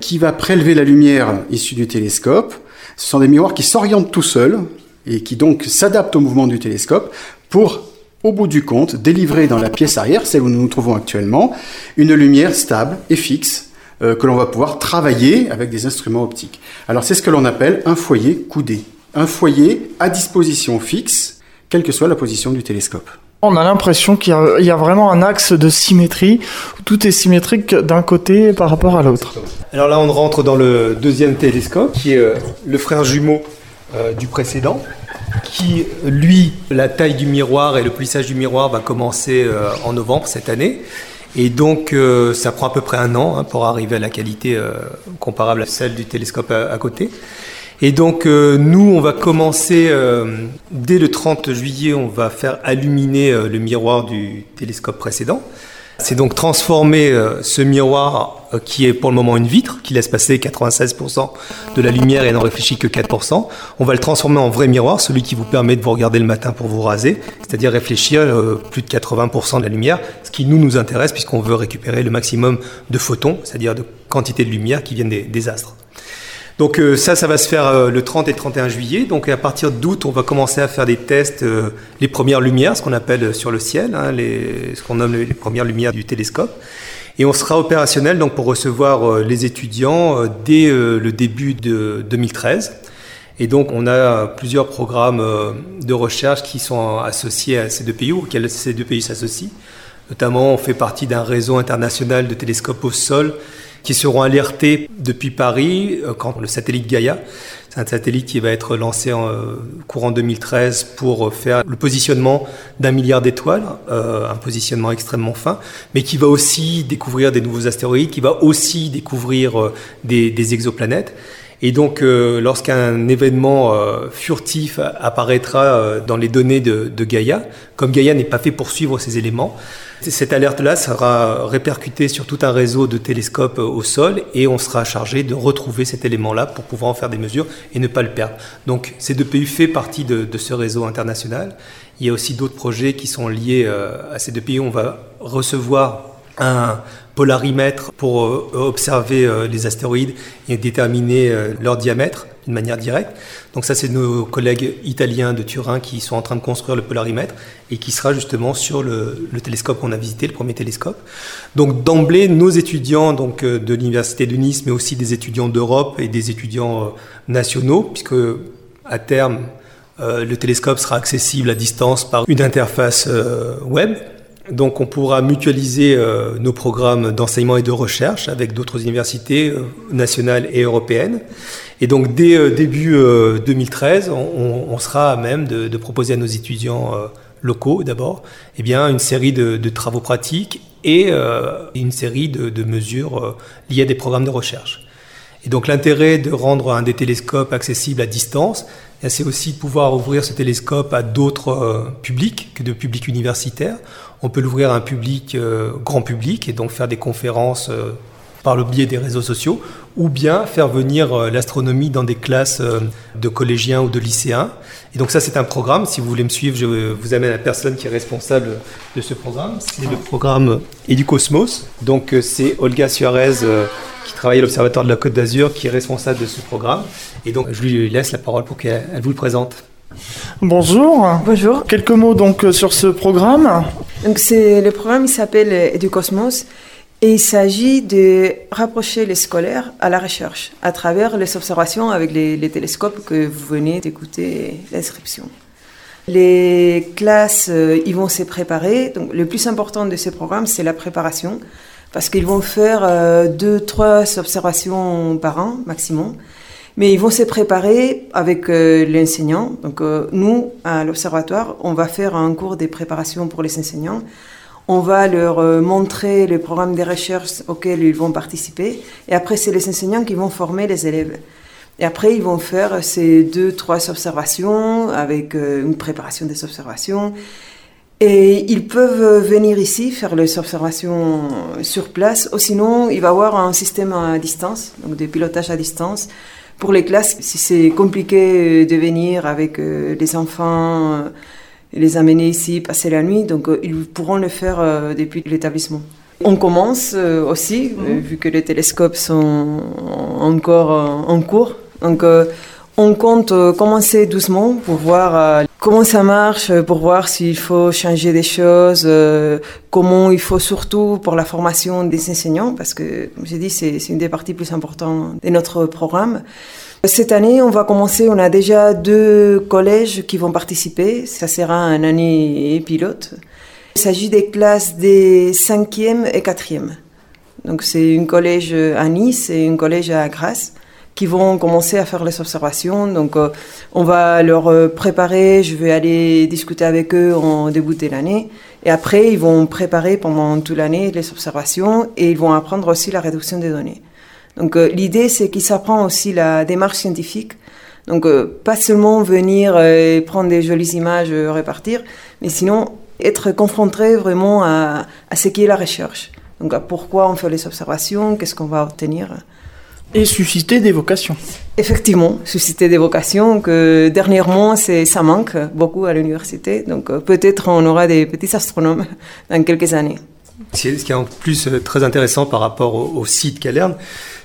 qui va prélever la lumière issue du télescope. Ce sont des miroirs qui s'orientent tout seuls et qui donc s'adaptent au mouvement du télescope pour au bout du compte, délivrer dans la pièce arrière, celle où nous nous trouvons actuellement, une lumière stable et fixe euh, que l'on va pouvoir travailler avec des instruments optiques. Alors c'est ce que l'on appelle un foyer coudé. Un foyer à disposition fixe, quelle que soit la position du télescope. On a l'impression qu'il y, a vraiment un axe de symétrie, où tout est symétrique d'un côté par rapport à l'autre. Alors là, on rentre dans le deuxième télescope, qui est euh, le frère jumeau euh, du précédent qui, lui, la taille du miroir et le plissage du miroir va commencer euh, en novembre cette année. Et donc, euh, ça prend à peu près un an hein, pour arriver à la qualité euh, comparable à celle du télescope à, côté. Et donc, nous, on va commencer, dès le 30 juillet, on va faire illuminer le miroir du télescope précédent. C'est donc transformer euh, ce miroir euh, qui est pour le moment une vitre, qui laisse passer 96% de la lumière et n'en réfléchit que 4%. On va le transformer en vrai miroir, celui qui vous permet de vous regarder le matin pour vous raser, c'est-à-dire réfléchir euh, plus de 80% de la lumière, ce qui nous nous intéresse puisqu'on veut récupérer le maximum de photons, c'est-à-dire de quantité de lumière qui viennent des astres. Donc euh, ça, ça va se faire euh, le 30 et 31 juillet. Donc à partir d'août, on va commencer à faire des tests, euh, les premières lumières, ce qu'on appelle sur le ciel, hein, les, ce qu'on nomme les, premières lumières du télescope. Et on sera opérationnel donc pour recevoir les étudiants dès le début de 2013. Et donc on a plusieurs programmes de recherche qui sont associés à ces deux pays ou auxquels ces deux pays s'associent. Notamment, on fait partie d'un réseau international de télescopes au sol qui seront alertés depuis Paris euh, quand le satellite Gaia, c'est un satellite qui va être lancé en euh, courant 2013 pour faire le positionnement d'un milliard d'étoiles, euh, un positionnement extrêmement fin, mais qui va aussi découvrir des nouveaux astéroïdes, qui va aussi découvrir des, exoplanètes. Et donc, lorsqu'un événement furtif apparaîtra dans les données de, de Gaia, comme Gaia n'est pas fait pour suivre ces éléments, cette alerte-là sera répercutée sur tout un réseau de télescopes au sol et on sera chargé de retrouver cet élément-là pour pouvoir en faire des mesures et ne pas le perdre. Donc ces deux pays font partie de, ce réseau international. Il y a aussi d'autres projets qui sont liés euh, à ces deux pays. On va recevoir un polarimètre pour euh, observer euh, les astéroïdes et déterminer leur diamètre d'une manière directe. Donc ça, c'est nos collègues italiens de Turin qui sont en train de construire le polarimètre et qui sera justement sur le, télescope qu'on a visité, le premier télescope. Donc d'emblée, nos étudiants donc, euh, de l'Université de Nice, mais aussi des étudiants d'Europe et des étudiants euh, nationaux, puisque à terme, euh, le télescope sera accessible à distance par une interface web donc on pourra mutualiser euh, nos programmes d'enseignement et de recherche avec d'autres universités euh, nationales et européennes. Et donc dès euh, début 2013, on, sera à même de, proposer à nos étudiants locaux d'abord eh une série de, travaux pratiques et une série de, mesures liées à des programmes de recherche. Et donc l'intérêt de rendre un des télescopes accessible à distance, eh c'est aussi de pouvoir ouvrir ce télescope à d'autres publics que de publics universitaires. On peut l'ouvrir à un public euh, grand public et donc faire des conférences euh, par le biais des réseaux sociaux, ou bien faire venir euh, l'astronomie dans des classes de collégiens ou de lycéens. Et donc ça, c'est un programme. Si vous voulez me suivre, je vous amène la personne qui est responsable de ce programme. C'est le programme Educosmos. Donc c'est Olga Suarez qui travaille à l'Observatoire de la Côte d'Azur qui est responsable de ce programme. Et donc je lui laisse la parole pour qu'elle vous le présente. Bonjour. Bonjour. Quelques mots donc euh, sur ce programme. Donc c'est le programme il s'appelle Educosmos et il s'agit de rapprocher les scolaires à la recherche à travers les observations avec les, télescopes que vous venez d'écouter l'inscription. Les classes, euh, ils vont se préparer. Donc, le plus important de ce programme, c'est la préparation, parce qu'ils vont faire euh, deux, trois observations par an maximum. Mais ils vont se préparer avec euh, l'enseignant. Donc euh, nous, à l'observatoire, on va faire un cours de préparation pour les enseignants. On va leur euh, montrer le programme de recherche auquel ils vont participer. Et après, c'est les enseignants qui vont former les élèves. Et après, ils vont faire ces deux, trois observations avec une préparation des observations. Et ils peuvent venir ici faire les observations sur place, ou sinon, il va y avoir un système à distance, donc de pilotage à distance, pour les classes, si c'est compliqué de venir avec euh, les enfants, euh, les amener ici, passer la nuit, donc euh, ils pourront le faire depuis l'établissement. On commence aussi, mhm. vu que les télescopes sont encore en cours. Donc, on compte commencer doucement pour voir comment ça marche euh, pour voir s'il faut changer des choses, euh, comment il faut surtout pour la formation des enseignants, parce que, comme j'ai dit, c'est une des parties plus importantes de notre programme. Cette année, on va commencer, on a déjà deux collèges qui vont participer, ça sera un année pilote. Il s'agit des classes des 5e et 4e. Donc c'est un collège à Nice et un collège à Grasse qui vont commencer à faire les observations. Donc, euh, on va leur euh, préparer. Je vais aller discuter avec eux en début de l'année. Et après, ils vont préparer pendant toute l'année les observations et ils vont apprendre aussi la réduction des données. Donc, euh, l'idée, c'est qu'ils s'apprennent aussi la démarche scientifique. Donc, pas seulement venir et prendre des jolies images, repartir, mais sinon être confronté vraiment à, à ce qu'est la recherche. Donc pourquoi on fait les observations, qu'est-ce qu'on va obtenir. Et susciter des vocations. Effectivement, susciter des vocations que dernièrement ça manque beaucoup à l'université. Donc peut-être on aura des petits astronomes (laughs) dans quelques années. Ce qui est en plus très intéressant par rapport au, site Calerne,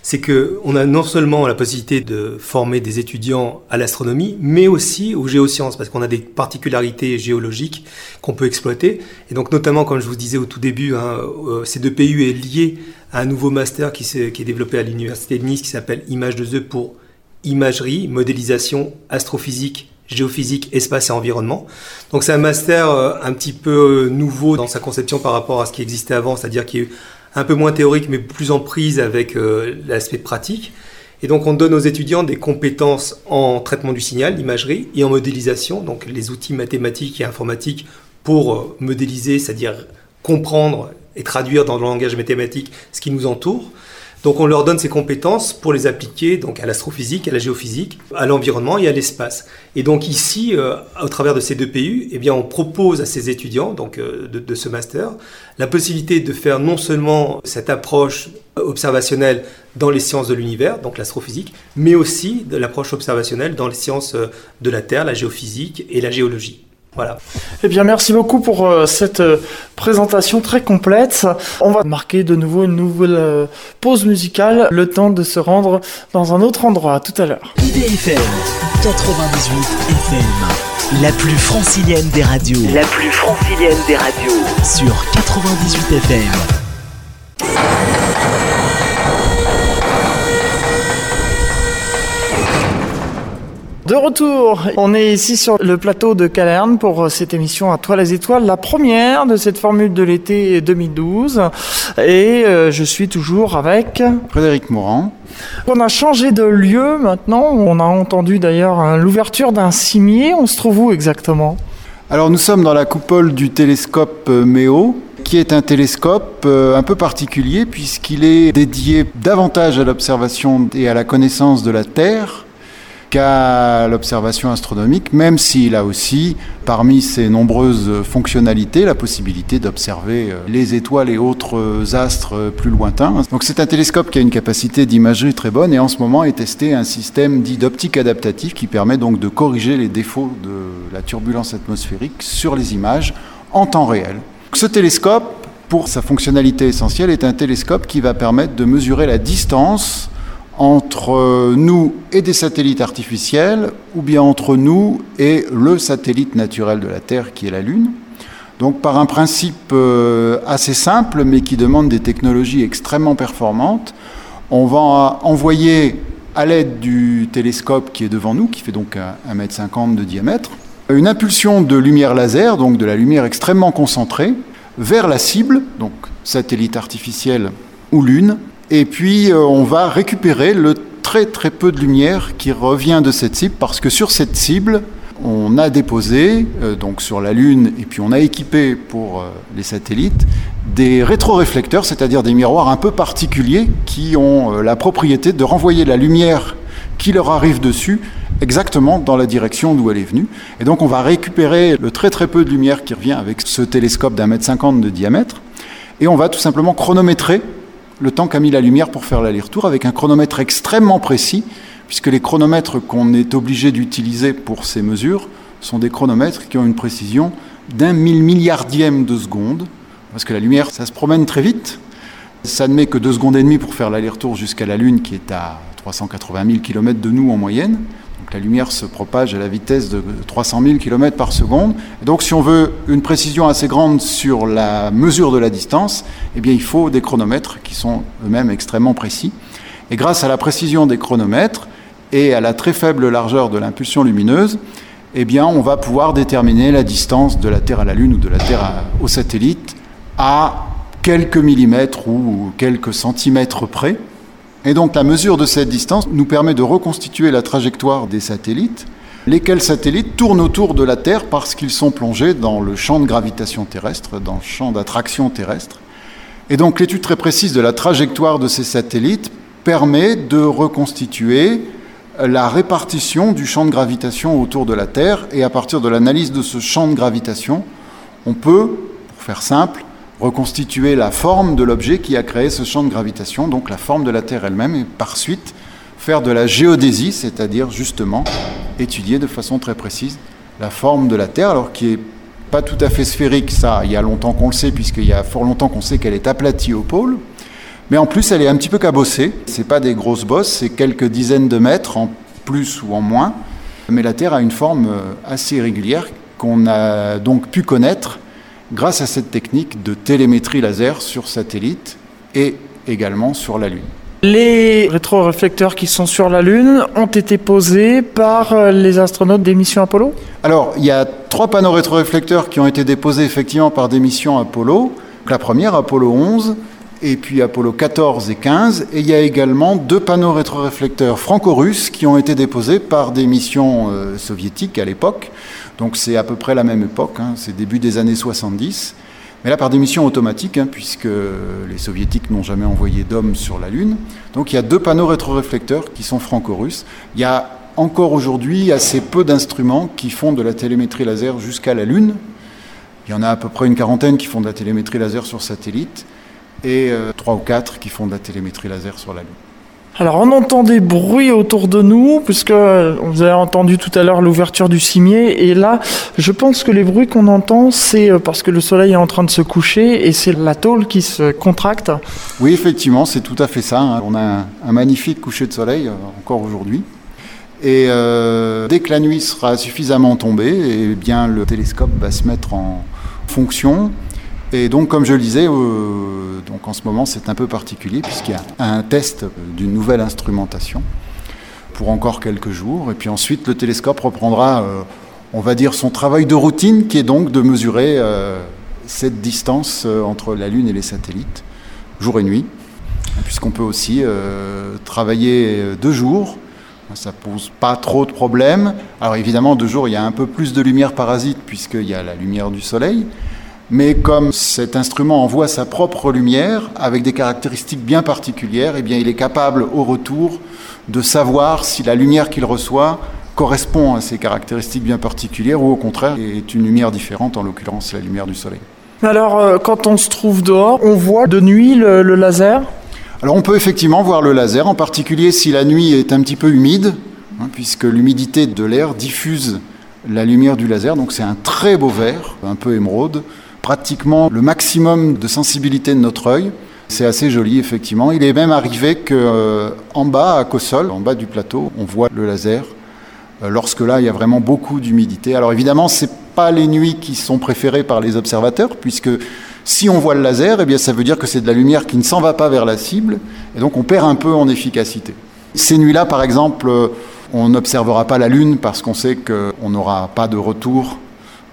c'est qu'on a non seulement la possibilité de former des étudiants à l'astronomie, mais aussi aux géosciences, parce qu'on a des particularités géologiques qu'on peut exploiter. Et donc notamment, comme je vous disais au tout début, hein, euh, C2PU est lié à un nouveau master qui, est développé à l'Université de Nice qui s'appelle Image de E pour imagerie, modélisation astrophysique géophysique, espace et environnement. Donc c'est un master euh, un petit peu euh, nouveau dans sa conception par rapport à ce qui existait avant, c'est-à-dire qu'il y a un peu moins théorique, mais plus en prise avec euh, l'aspect pratique. Et donc, on donne aux étudiants des compétences en traitement du signal, l'imagerie, et en modélisation, donc les outils mathématiques et informatiques pour modéliser, c'est-à-dire comprendre et traduire dans le langage mathématique ce qui nous entoure. Donc on leur donne ces compétences pour les appliquer donc à l'astrophysique, à la géophysique, à l'environnement et à l'espace. Et donc ici, euh, au travers de ces deux PU, eh bien on propose à ces étudiants donc euh, de, de, ce master la possibilité de faire non seulement cette approche observationnelle dans les sciences de l'univers, donc l'astrophysique, mais aussi de l'approche observationnelle dans les sciences euh, de la Terre, la géophysique et la géologie. Voilà. Eh bien, merci beaucoup pour euh, cette euh, présentation très complète. On va marquer de nouveau une nouvelle euh, pause musicale, le temps de se rendre dans un autre endroit. Tout à l'heure. IDFM 98 FM, la plus francilienne des radios. La plus francilienne des radios. Sur 98 FM. De retour, on est ici sur le plateau de Calerne pour cette émission à Toi les étoiles, la première de cette formule de l'été 2012. Et euh, je suis toujours avec Frédéric Morand. On a changé de lieu maintenant, on a entendu d'ailleurs l'ouverture d'un cimier. On se trouve où exactement? Alors nous sommes dans la coupole du télescope MEO, qui est un télescope euh, un peu particulier puisqu'il est dédié davantage à l'observation et à la connaissance de la Terre qu'à l'observation astronomique, même s'il a aussi, parmi ses nombreuses fonctionnalités, la possibilité d'observer euh, les étoiles et autres astres plus lointains. Donc c'est un télescope qui a une capacité d'imagerie très bonne et en ce moment est testé un système dit d'optique adaptative qui permet donc de corriger les défauts de la turbulence atmosphérique sur les images en temps réel. Ce télescope, pour sa fonctionnalité essentielle, est un télescope qui va permettre de mesurer la distance entre nous et des satellites artificiels, ou bien entre nous et le satellite naturel de la Terre qui est la Lune. Donc par un principe euh, assez simple, mais qui demande des technologies extrêmement performantes, on va envoyer à l'aide du télescope qui est devant nous, qui fait donc 1,50 m de diamètre, une impulsion de lumière laser, donc de la lumière extrêmement concentrée, vers la cible, donc satellite artificiel ou Lune, et puis, euh, on va récupérer le très très peu de lumière qui revient de cette cible, parce que sur cette cible, on a déposé, euh, donc sur la Lune, et puis on a équipé pour euh, les satellites, des rétroréflecteurs, c'est-à-dire des miroirs un peu particuliers qui ont la propriété de renvoyer la lumière qui leur arrive dessus exactement dans la direction d'où elle est venue. Et donc on va récupérer le très très peu de lumière qui revient avec ce télescope d'un mètre cinquante de diamètre, et on va tout simplement chronométrer le temps qu'a mis la lumière pour faire l'aller-retour avec un chronomètre extrêmement précis, puisque les chronomètres qu'on est obligé d'utiliser pour ces mesures sont des chronomètres qui ont une précision d'un mille milliardième de seconde, parce que la lumière, ça se promène très vite. Ça ne met que deux secondes et demie pour faire l'aller-retour jusqu'à la Lune, qui est à 380 000 km de nous en moyenne la lumière se propage à la vitesse de 300 000 km par seconde. Donc si on veut une précision assez grande sur la mesure de la distance, eh bien il faut des chronomètres qui sont eux-mêmes extrêmement précis. Et grâce à la précision des chronomètres et à la très faible largeur de l'impulsion lumineuse, eh bien on va pouvoir déterminer la distance de la Terre à la Lune ou de la Terre au satellite à quelques millimètres ou quelques centimètres près. Et donc la mesure de cette distance nous permet de reconstituer la trajectoire des satellites, lesquels satellites tournent autour de la Terre parce qu'ils sont plongés dans le champ de gravitation terrestre, dans le champ d'attraction terrestre. Et donc l'étude très précise de la trajectoire de ces satellites permet de reconstituer la répartition du champ de gravitation autour de la Terre, et à partir de l'analyse de ce champ de gravitation, on peut, pour faire simple, reconstituer la forme de l'objet qui a créé ce champ de gravitation, donc la forme de la Terre elle-même, et par suite faire de la géodésie, c'est-à-dire justement étudier de façon très précise la forme de la Terre, alors qui est pas tout à fait sphérique, ça, il y a longtemps qu'on le sait, puisqu'il y a fort longtemps qu'on sait qu'elle est aplatie au pôle, mais en plus elle est un petit peu cabossée. C'est pas des grosses bosses, c'est quelques dizaines de mètres en plus ou en moins, mais la Terre a une forme euh, assez irrégulière qu'on a donc pu connaître grâce à cette technique de télémétrie laser sur satellite et également sur la Lune. Les rétroréflecteurs qui sont sur la Lune ont été posés par euh, les astronautes des missions Apollo? Alors, il y a trois panneaux rétroréflecteurs qui ont été déposés effectivement par des missions Apollo. La première, Apollo 11, et puis Apollo 14 et 15. Et il y a également deux panneaux rétroréflecteurs franco-russes qui ont été déposés par des missions euh, soviétiques à l'époque. Donc c'est à peu près la même époque, hein, c'est début des années 70. Mais là, par des missions automatiques, hein, puisque les soviétiques n'ont jamais envoyé d'hommes sur la Lune. Donc il y a deux panneaux rétroréflecteurs qui sont franco-russes. Il y a encore aujourd'hui assez peu d'instruments qui font de la télémétrie laser jusqu'à la Lune. Il y en a à peu près une quarantaine qui font de la télémétrie laser sur satellite et euh, trois ou quatre qui font de la télémétrie laser sur la Lune. Alors on entend des bruits autour de nous, puisque vous avez entendu tout à l'heure l'ouverture du cimier, et là je pense que les bruits qu'on entend, c'est euh, parce que le soleil est en train de se coucher et c'est la tôle qui se contracte. Oui, effectivement, c'est tout à fait ça. hein. On a un, magnifique coucher de soleil, euh, encore aujourd'hui. Et euh, dès que la nuit sera suffisamment tombée, eh bien, le télescope va se mettre en fonction. Et donc, comme je le disais, euh, donc en ce moment, c'est un peu particulier puisqu'il y a un test d'une nouvelle instrumentation pour encore quelques jours. Et puis ensuite, le télescope reprendra, euh, on va dire, son travail de routine, qui est donc de mesurer euh, cette distance entre la Lune et les satellites, jour et nuit, puisqu'on peut aussi travailler deux jours. Ça pose pas trop de problèmes. Alors évidemment, deux jours, il y a un peu plus de lumière parasite puisqu'il y a la lumière du soleil. Mais comme cet instrument envoie sa propre lumière avec des caractéristiques bien particulières, eh bien, il est capable au retour de savoir si la lumière qu'il reçoit correspond à ces caractéristiques bien particulières ou au contraire est une lumière différente, en l'occurrence la lumière du soleil. Alors euh, quand on se trouve dehors, on voit de nuit le, le laser? Alors on peut effectivement voir le laser, en particulier si la nuit est un petit peu humide, hein, puisque l'humidité de l'air diffuse la lumière du laser, donc c'est un très beau vert, un peu émeraude, pratiquement le maximum de sensibilité de notre œil. C'est assez joli, effectivement. Il est même arrivé que euh, bas, à Cossol, en bas du plateau, on voit le laser. euh, lorsque là, il y a vraiment beaucoup d'humidité. Alors évidemment, c'est pas les nuits qui sont préférées par les observateurs, puisque si on voit le laser, eh bien, ça veut dire que c'est de la lumière qui ne s'en va pas vers la cible, et donc on perd un peu en efficacité. Ces nuits-là, par exemple, euh, on n'observera pas la Lune parce qu'on sait qu'on n'aura pas de retour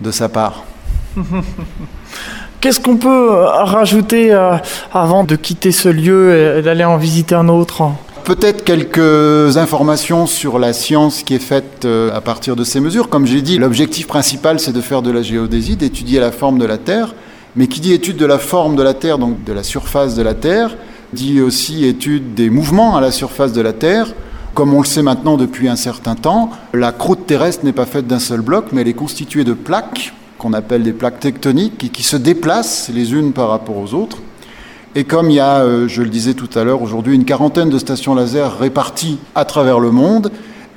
de sa part. (laughs) Qu'est-ce qu'on peut euh, rajouter euh, avant de quitter ce lieu et d'aller en visiter un autre? Peut-être quelques informations sur la science qui est faite euh, à partir de ces mesures. Comme j'ai dit, l'objectif principal, c'est de faire de la géodésie, d'étudier la forme de la Terre. Mais qui dit étude de la forme de la Terre, donc de la surface de la Terre, dit aussi étude des mouvements à la surface de la Terre. Comme on le sait maintenant depuis un certain temps, la croûte terrestre n'est pas faite d'un seul bloc, mais elle est constituée de plaques qu'on appelle des plaques tectoniques et qui se déplacent les unes par rapport aux autres. Et comme il y a, euh, je le disais tout à l'heure, aujourd'hui une quarantaine de stations laser réparties à travers le monde,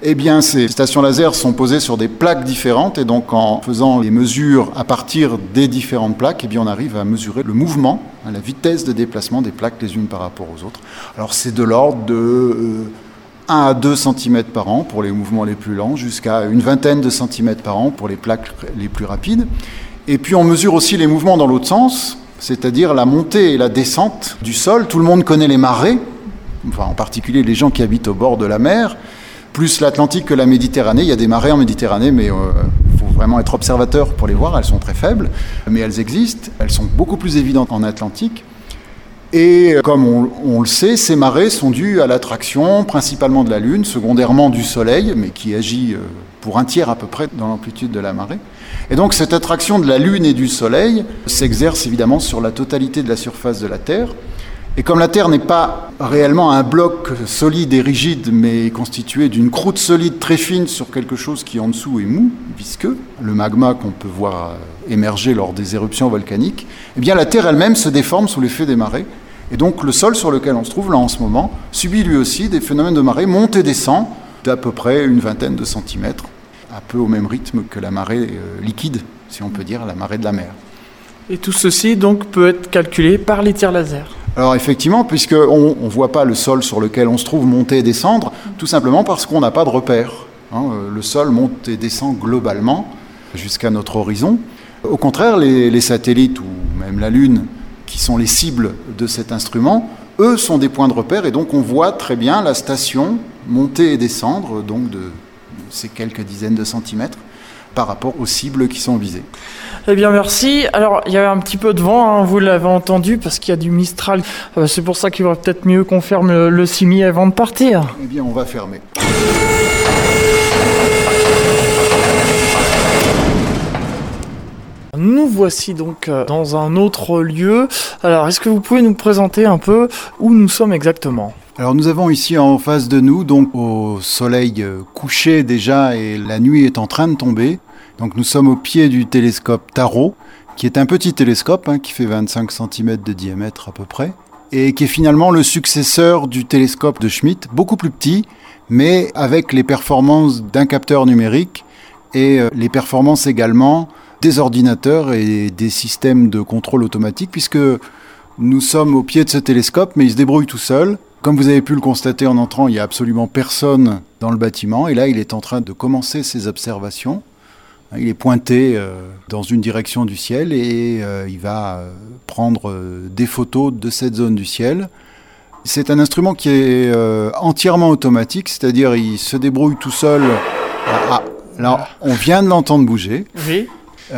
eh bien ces stations laser sont posées sur des plaques différentes et donc en faisant les mesures à partir des différentes plaques, eh bien on arrive à mesurer le mouvement, hein, la vitesse de déplacement des plaques les unes par rapport aux autres. Alors c'est de l'ordre de euh, 1 à 2 cm par an pour les mouvements les plus lents, jusqu'à une vingtaine de centimètres par an pour les plaques les plus rapides. Et puis on mesure aussi les mouvements dans l'autre sens, c'est-à-dire la montée et la descente du sol. Tout le monde connaît les marées, en particulier les gens qui habitent au bord de la mer, plus l'Atlantique que la Méditerranée. Il y a des marées en Méditerranée, mais il euh, faut vraiment être observateur pour les voir. Elles sont très faibles, mais elles existent. Elles sont beaucoup plus évidentes en Atlantique. Et comme on, le sait, ces marées sont dues à l'attraction principalement de la Lune, secondairement du Soleil, mais qui agit pour un tiers à peu près dans l'amplitude de la marée. Et donc cette attraction de la Lune et du Soleil s'exerce évidemment sur la totalité de la surface de la Terre. Et comme la Terre n'est pas réellement un bloc solide et rigide, mais constitué d'une croûte solide très fine sur quelque chose qui en dessous est mou, visqueux, le magma qu'on peut voir émerger lors des éruptions volcaniques, eh bien la Terre elle-même se déforme sous l'effet des marées. Et donc le sol sur lequel on se trouve là en ce moment subit lui aussi des phénomènes de marée, monte et descend d'à peu près une vingtaine de centimètres, un peu au même rythme que la marée euh, liquide, si on peut dire, la marée de la mer. Et tout ceci donc peut être calculé par les tirs laser. Alors effectivement, puisqu'on ne voit pas le sol sur lequel on se trouve monter et descendre, tout simplement parce qu'on n'a pas de repère. Hein. Euh, le sol monte et descend globalement jusqu'à notre horizon. Au contraire, les, les, satellites ou même la Lune, qui sont les cibles de cet instrument, eux sont des points de repère et donc on voit très bien la station monter et descendre donc de ces quelques dizaines de centimètres par rapport aux cibles qui sont visées. Eh bien, merci. Alors, il y a un petit peu de vent, hein, vous l'avez entendu, parce qu'il y a du Mistral. Euh, c'est pour ça qu'il va peut-être mieux qu'on ferme le, le CIMI avant de partir. Eh bien, on va fermer. Nous voici donc euh, dans un autre lieu. Alors, est-ce que vous pouvez nous présenter un peu où nous sommes exactement? Alors nous avons ici en face de nous, donc au soleil euh, couché déjà et la nuit est en train de tomber. Donc nous sommes au pied du télescope Tarot, qui est un petit télescope hein, qui fait 25 cm de diamètre à peu près, et qui est finalement le successeur du télescope de Schmidt, beaucoup plus petit, mais avec les performances d'un capteur numérique et euh, les performances également des ordinateurs et des systèmes de contrôle automatique, puisque nous sommes au pied de ce télescope, mais il se débrouille tout seul. Comme vous avez pu le constater en entrant, il n'y a absolument personne dans le bâtiment, et là il est en train de commencer ses observations. Il est pointé euh, dans une direction du ciel et euh, il va euh, prendre des photos de cette zone du ciel. C'est un instrument qui est entièrement automatique, c'est-à-dire il se débrouille tout seul. Ah, là, on vient de l'entendre bouger. Oui.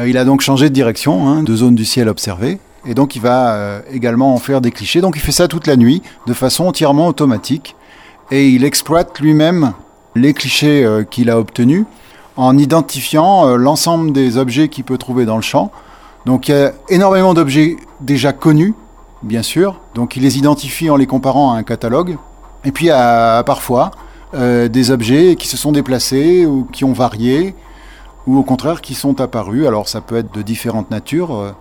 Il a donc changé de direction, hein, de zone du ciel observée. Et donc il va également en faire des clichés. Donc il fait ça toute la nuit, de façon entièrement automatique. Et il exploite lui-même les clichés qu'il a obtenus en identifiant euh, l'ensemble des objets qu'il peut trouver dans le champ. Donc il y a énormément d'objets déjà connus, bien sûr. Donc il les identifie en les comparant à un catalogue. Et puis a parfois euh, des objets qui se sont déplacés ou qui ont varié, ou au contraire qui sont apparus. Alors ça peut être de différentes natures. Euh,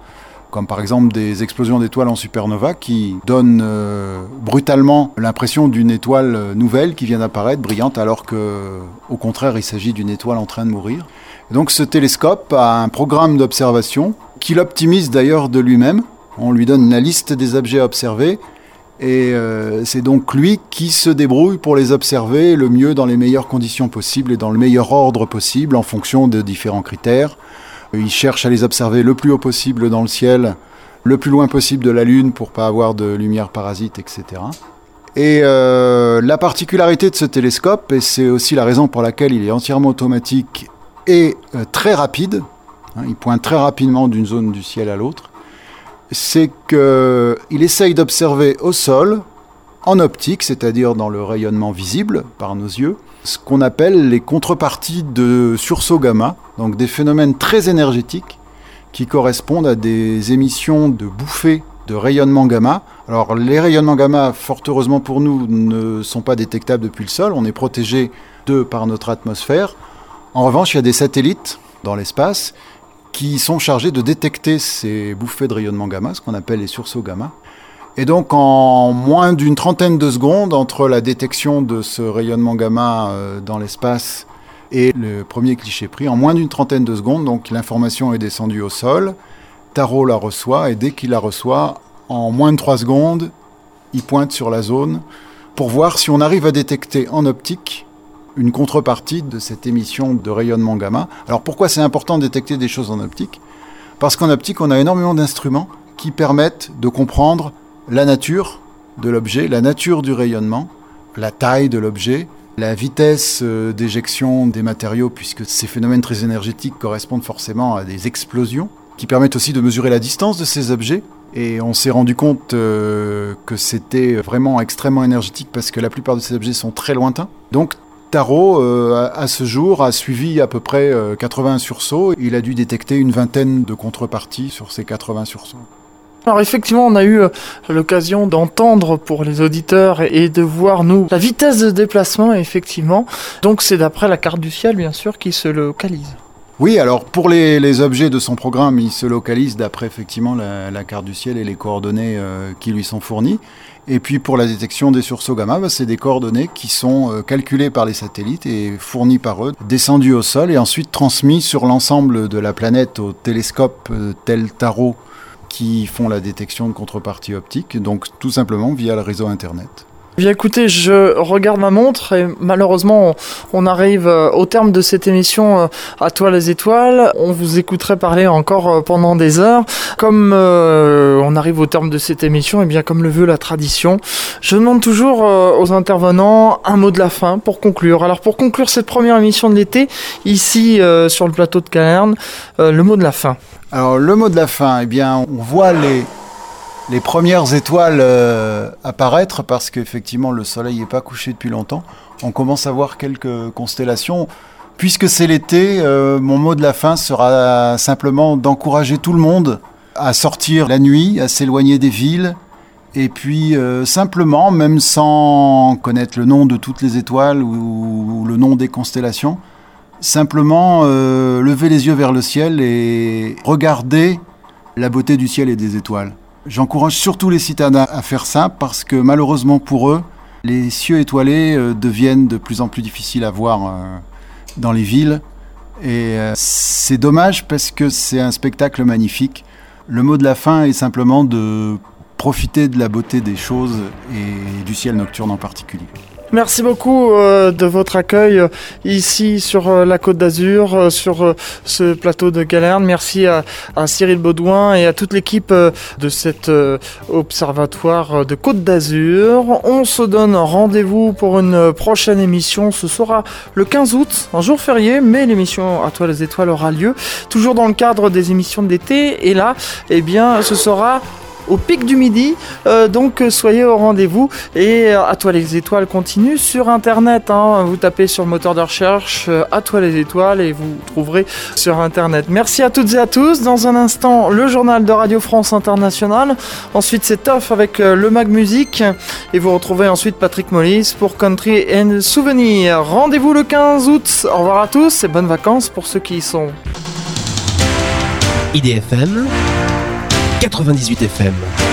comme par exemple des explosions d'étoiles en supernova qui donnent euh, brutalement l'impression d'une étoile euh, nouvelle qui vient d'apparaître, brillante, alors que au contraire il s'agit d'une étoile en train de mourir. donc ce télescope a un programme d'observation qu'il optimise d'ailleurs de lui-même. On lui donne la liste des objets à observer et euh, c'est donc lui qui se débrouille pour les observer le mieux dans les meilleures conditions possibles et dans le meilleur ordre possible en fonction de différents critères. Il cherche à les observer le plus haut possible dans le ciel, le plus loin possible de la Lune pour pas avoir de lumière parasite, etc. Et euh, la particularité de ce télescope, et c'est aussi la raison pour laquelle il est entièrement automatique et euh, très rapide, hein, il pointe très rapidement d'une zone du ciel à l'autre, c'est qu'il essaye d'observer au sol, en optique, c'est-à-dire dans le rayonnement visible par nos yeux, ce qu'on appelle les contreparties de sursaut gamma, donc des phénomènes très énergétiques qui correspondent à des émissions de bouffées de rayonnement gamma. Alors les rayonnements gamma, fort heureusement pour nous, ne sont pas détectables depuis le sol, on est protégé d'eux par notre atmosphère. En revanche, il y a des satellites dans l'espace qui sont chargés de détecter ces bouffées de rayonnement gamma, ce qu'on appelle les sursauts gamma. Et donc en moins d'une trentaine de secondes, entre la détection de ce rayonnement gamma euh, dans l'espace et le premier cliché pris, en moins d'une trentaine de secondes, donc l'information est descendue au sol, Tarot la reçoit, et dès qu'il la reçoit, en moins de trois secondes, il pointe sur la zone pour voir si on arrive à détecter en optique une contrepartie de cette émission de rayonnement gamma. Alors pourquoi c'est important de détecter des choses en optique? Parce qu'en optique, on a énormément d'instruments qui permettent de comprendre la nature de l'objet, la nature du rayonnement, la taille de l'objet, la vitesse euh, d'éjection des matériaux, puisque ces phénomènes très énergétiques correspondent forcément à des explosions, qui permettent aussi de mesurer la distance de ces objets. Et on s'est rendu compte euh, que c'était vraiment extrêmement énergétique parce que la plupart de ces objets sont très lointains. Donc Tarot, euh, à ce jour, a suivi à peu près 80 sursauts. Il a dû détecter une vingtaine de contreparties sur ces 80 sursauts. Alors effectivement, on a eu euh, l'occasion d'entendre pour les auditeurs et de voir nous la vitesse de déplacement effectivement. Donc c'est d'après la carte du ciel bien sûr qui se localise. Oui, alors pour les, les objets de son programme, il se localise d'après effectivement la, la carte du ciel et les coordonnées euh, qui lui sont fournies. Et puis pour la détection des sursauts gamma, bah, c'est des coordonnées qui sont euh, calculées par les satellites et fournies par eux, descendues au sol et ensuite transmises sur l'ensemble de la planète au télescope euh, Teltaro qui font la détection de contrepartie optique, donc tout simplement via le réseau Internet. Bien écoutez, je regarde ma montre et malheureusement on arrive euh, au terme de cette émission euh, à toi les étoiles. On vous écouterait parler encore euh, pendant des heures. Comme on arrive au terme de cette émission, et bien comme le veut la tradition, je demande toujours aux intervenants un mot de la fin pour conclure. Alors pour conclure cette première émission de l'été, ici sur le plateau de Calerne, euh, le mot de la fin. Alors le mot de la fin, eh bien on voit les, les premières étoiles euh, apparaître parce qu'effectivement le soleil n'est pas couché depuis longtemps. On commence à voir quelques constellations. Puisque c'est l'été, euh, mon mot de la fin sera simplement d'encourager tout le monde à sortir la nuit, à s'éloigner des villes, et puis euh, simplement, même sans connaître le nom de toutes les étoiles ou, ou le nom des constellations, simplement lever les yeux vers le ciel et regarder la beauté du ciel et des étoiles. J'encourage surtout les citadins à faire ça parce que malheureusement pour eux, les cieux étoilés euh, deviennent de plus en plus difficiles à voir euh, dans les villes. Et euh, c'est dommage parce que c'est un spectacle magnifique. Le mot de la fin est simplement de profiter de la beauté des choses et du ciel nocturne en particulier. Merci beaucoup euh, de votre accueil euh, ici sur euh, la Côte d'Azur, euh, sur euh, ce plateau de Galerne. Merci à, à Cyril Baudouin et à toute l'équipe de cet observatoire de Côte d'Azur. On se donne rendez-vous pour une prochaine émission. Ce sera le 15 août, un jour férié, mais l'émission À toi les étoiles aura lieu toujours dans le cadre des émissions de l'été. Et là, eh bien, ce sera au pic du midi. Euh, donc euh, soyez au rendez-vous. Et euh, À toi les étoiles continue sur internet. hein. Vous tapez sur le moteur de recherche À toi les étoiles et vous trouverez sur internet. Merci à toutes et à tous. Dans un instant, le journal de Radio France Internationale. Ensuite, c'est Off avec le Mag Music. Et vous retrouvez ensuite Patrick Mollis pour Country and Souvenir. Rendez-vous le 15 août. Au revoir à tous et bonnes vacances pour ceux qui y sont. IDFM 98 FM.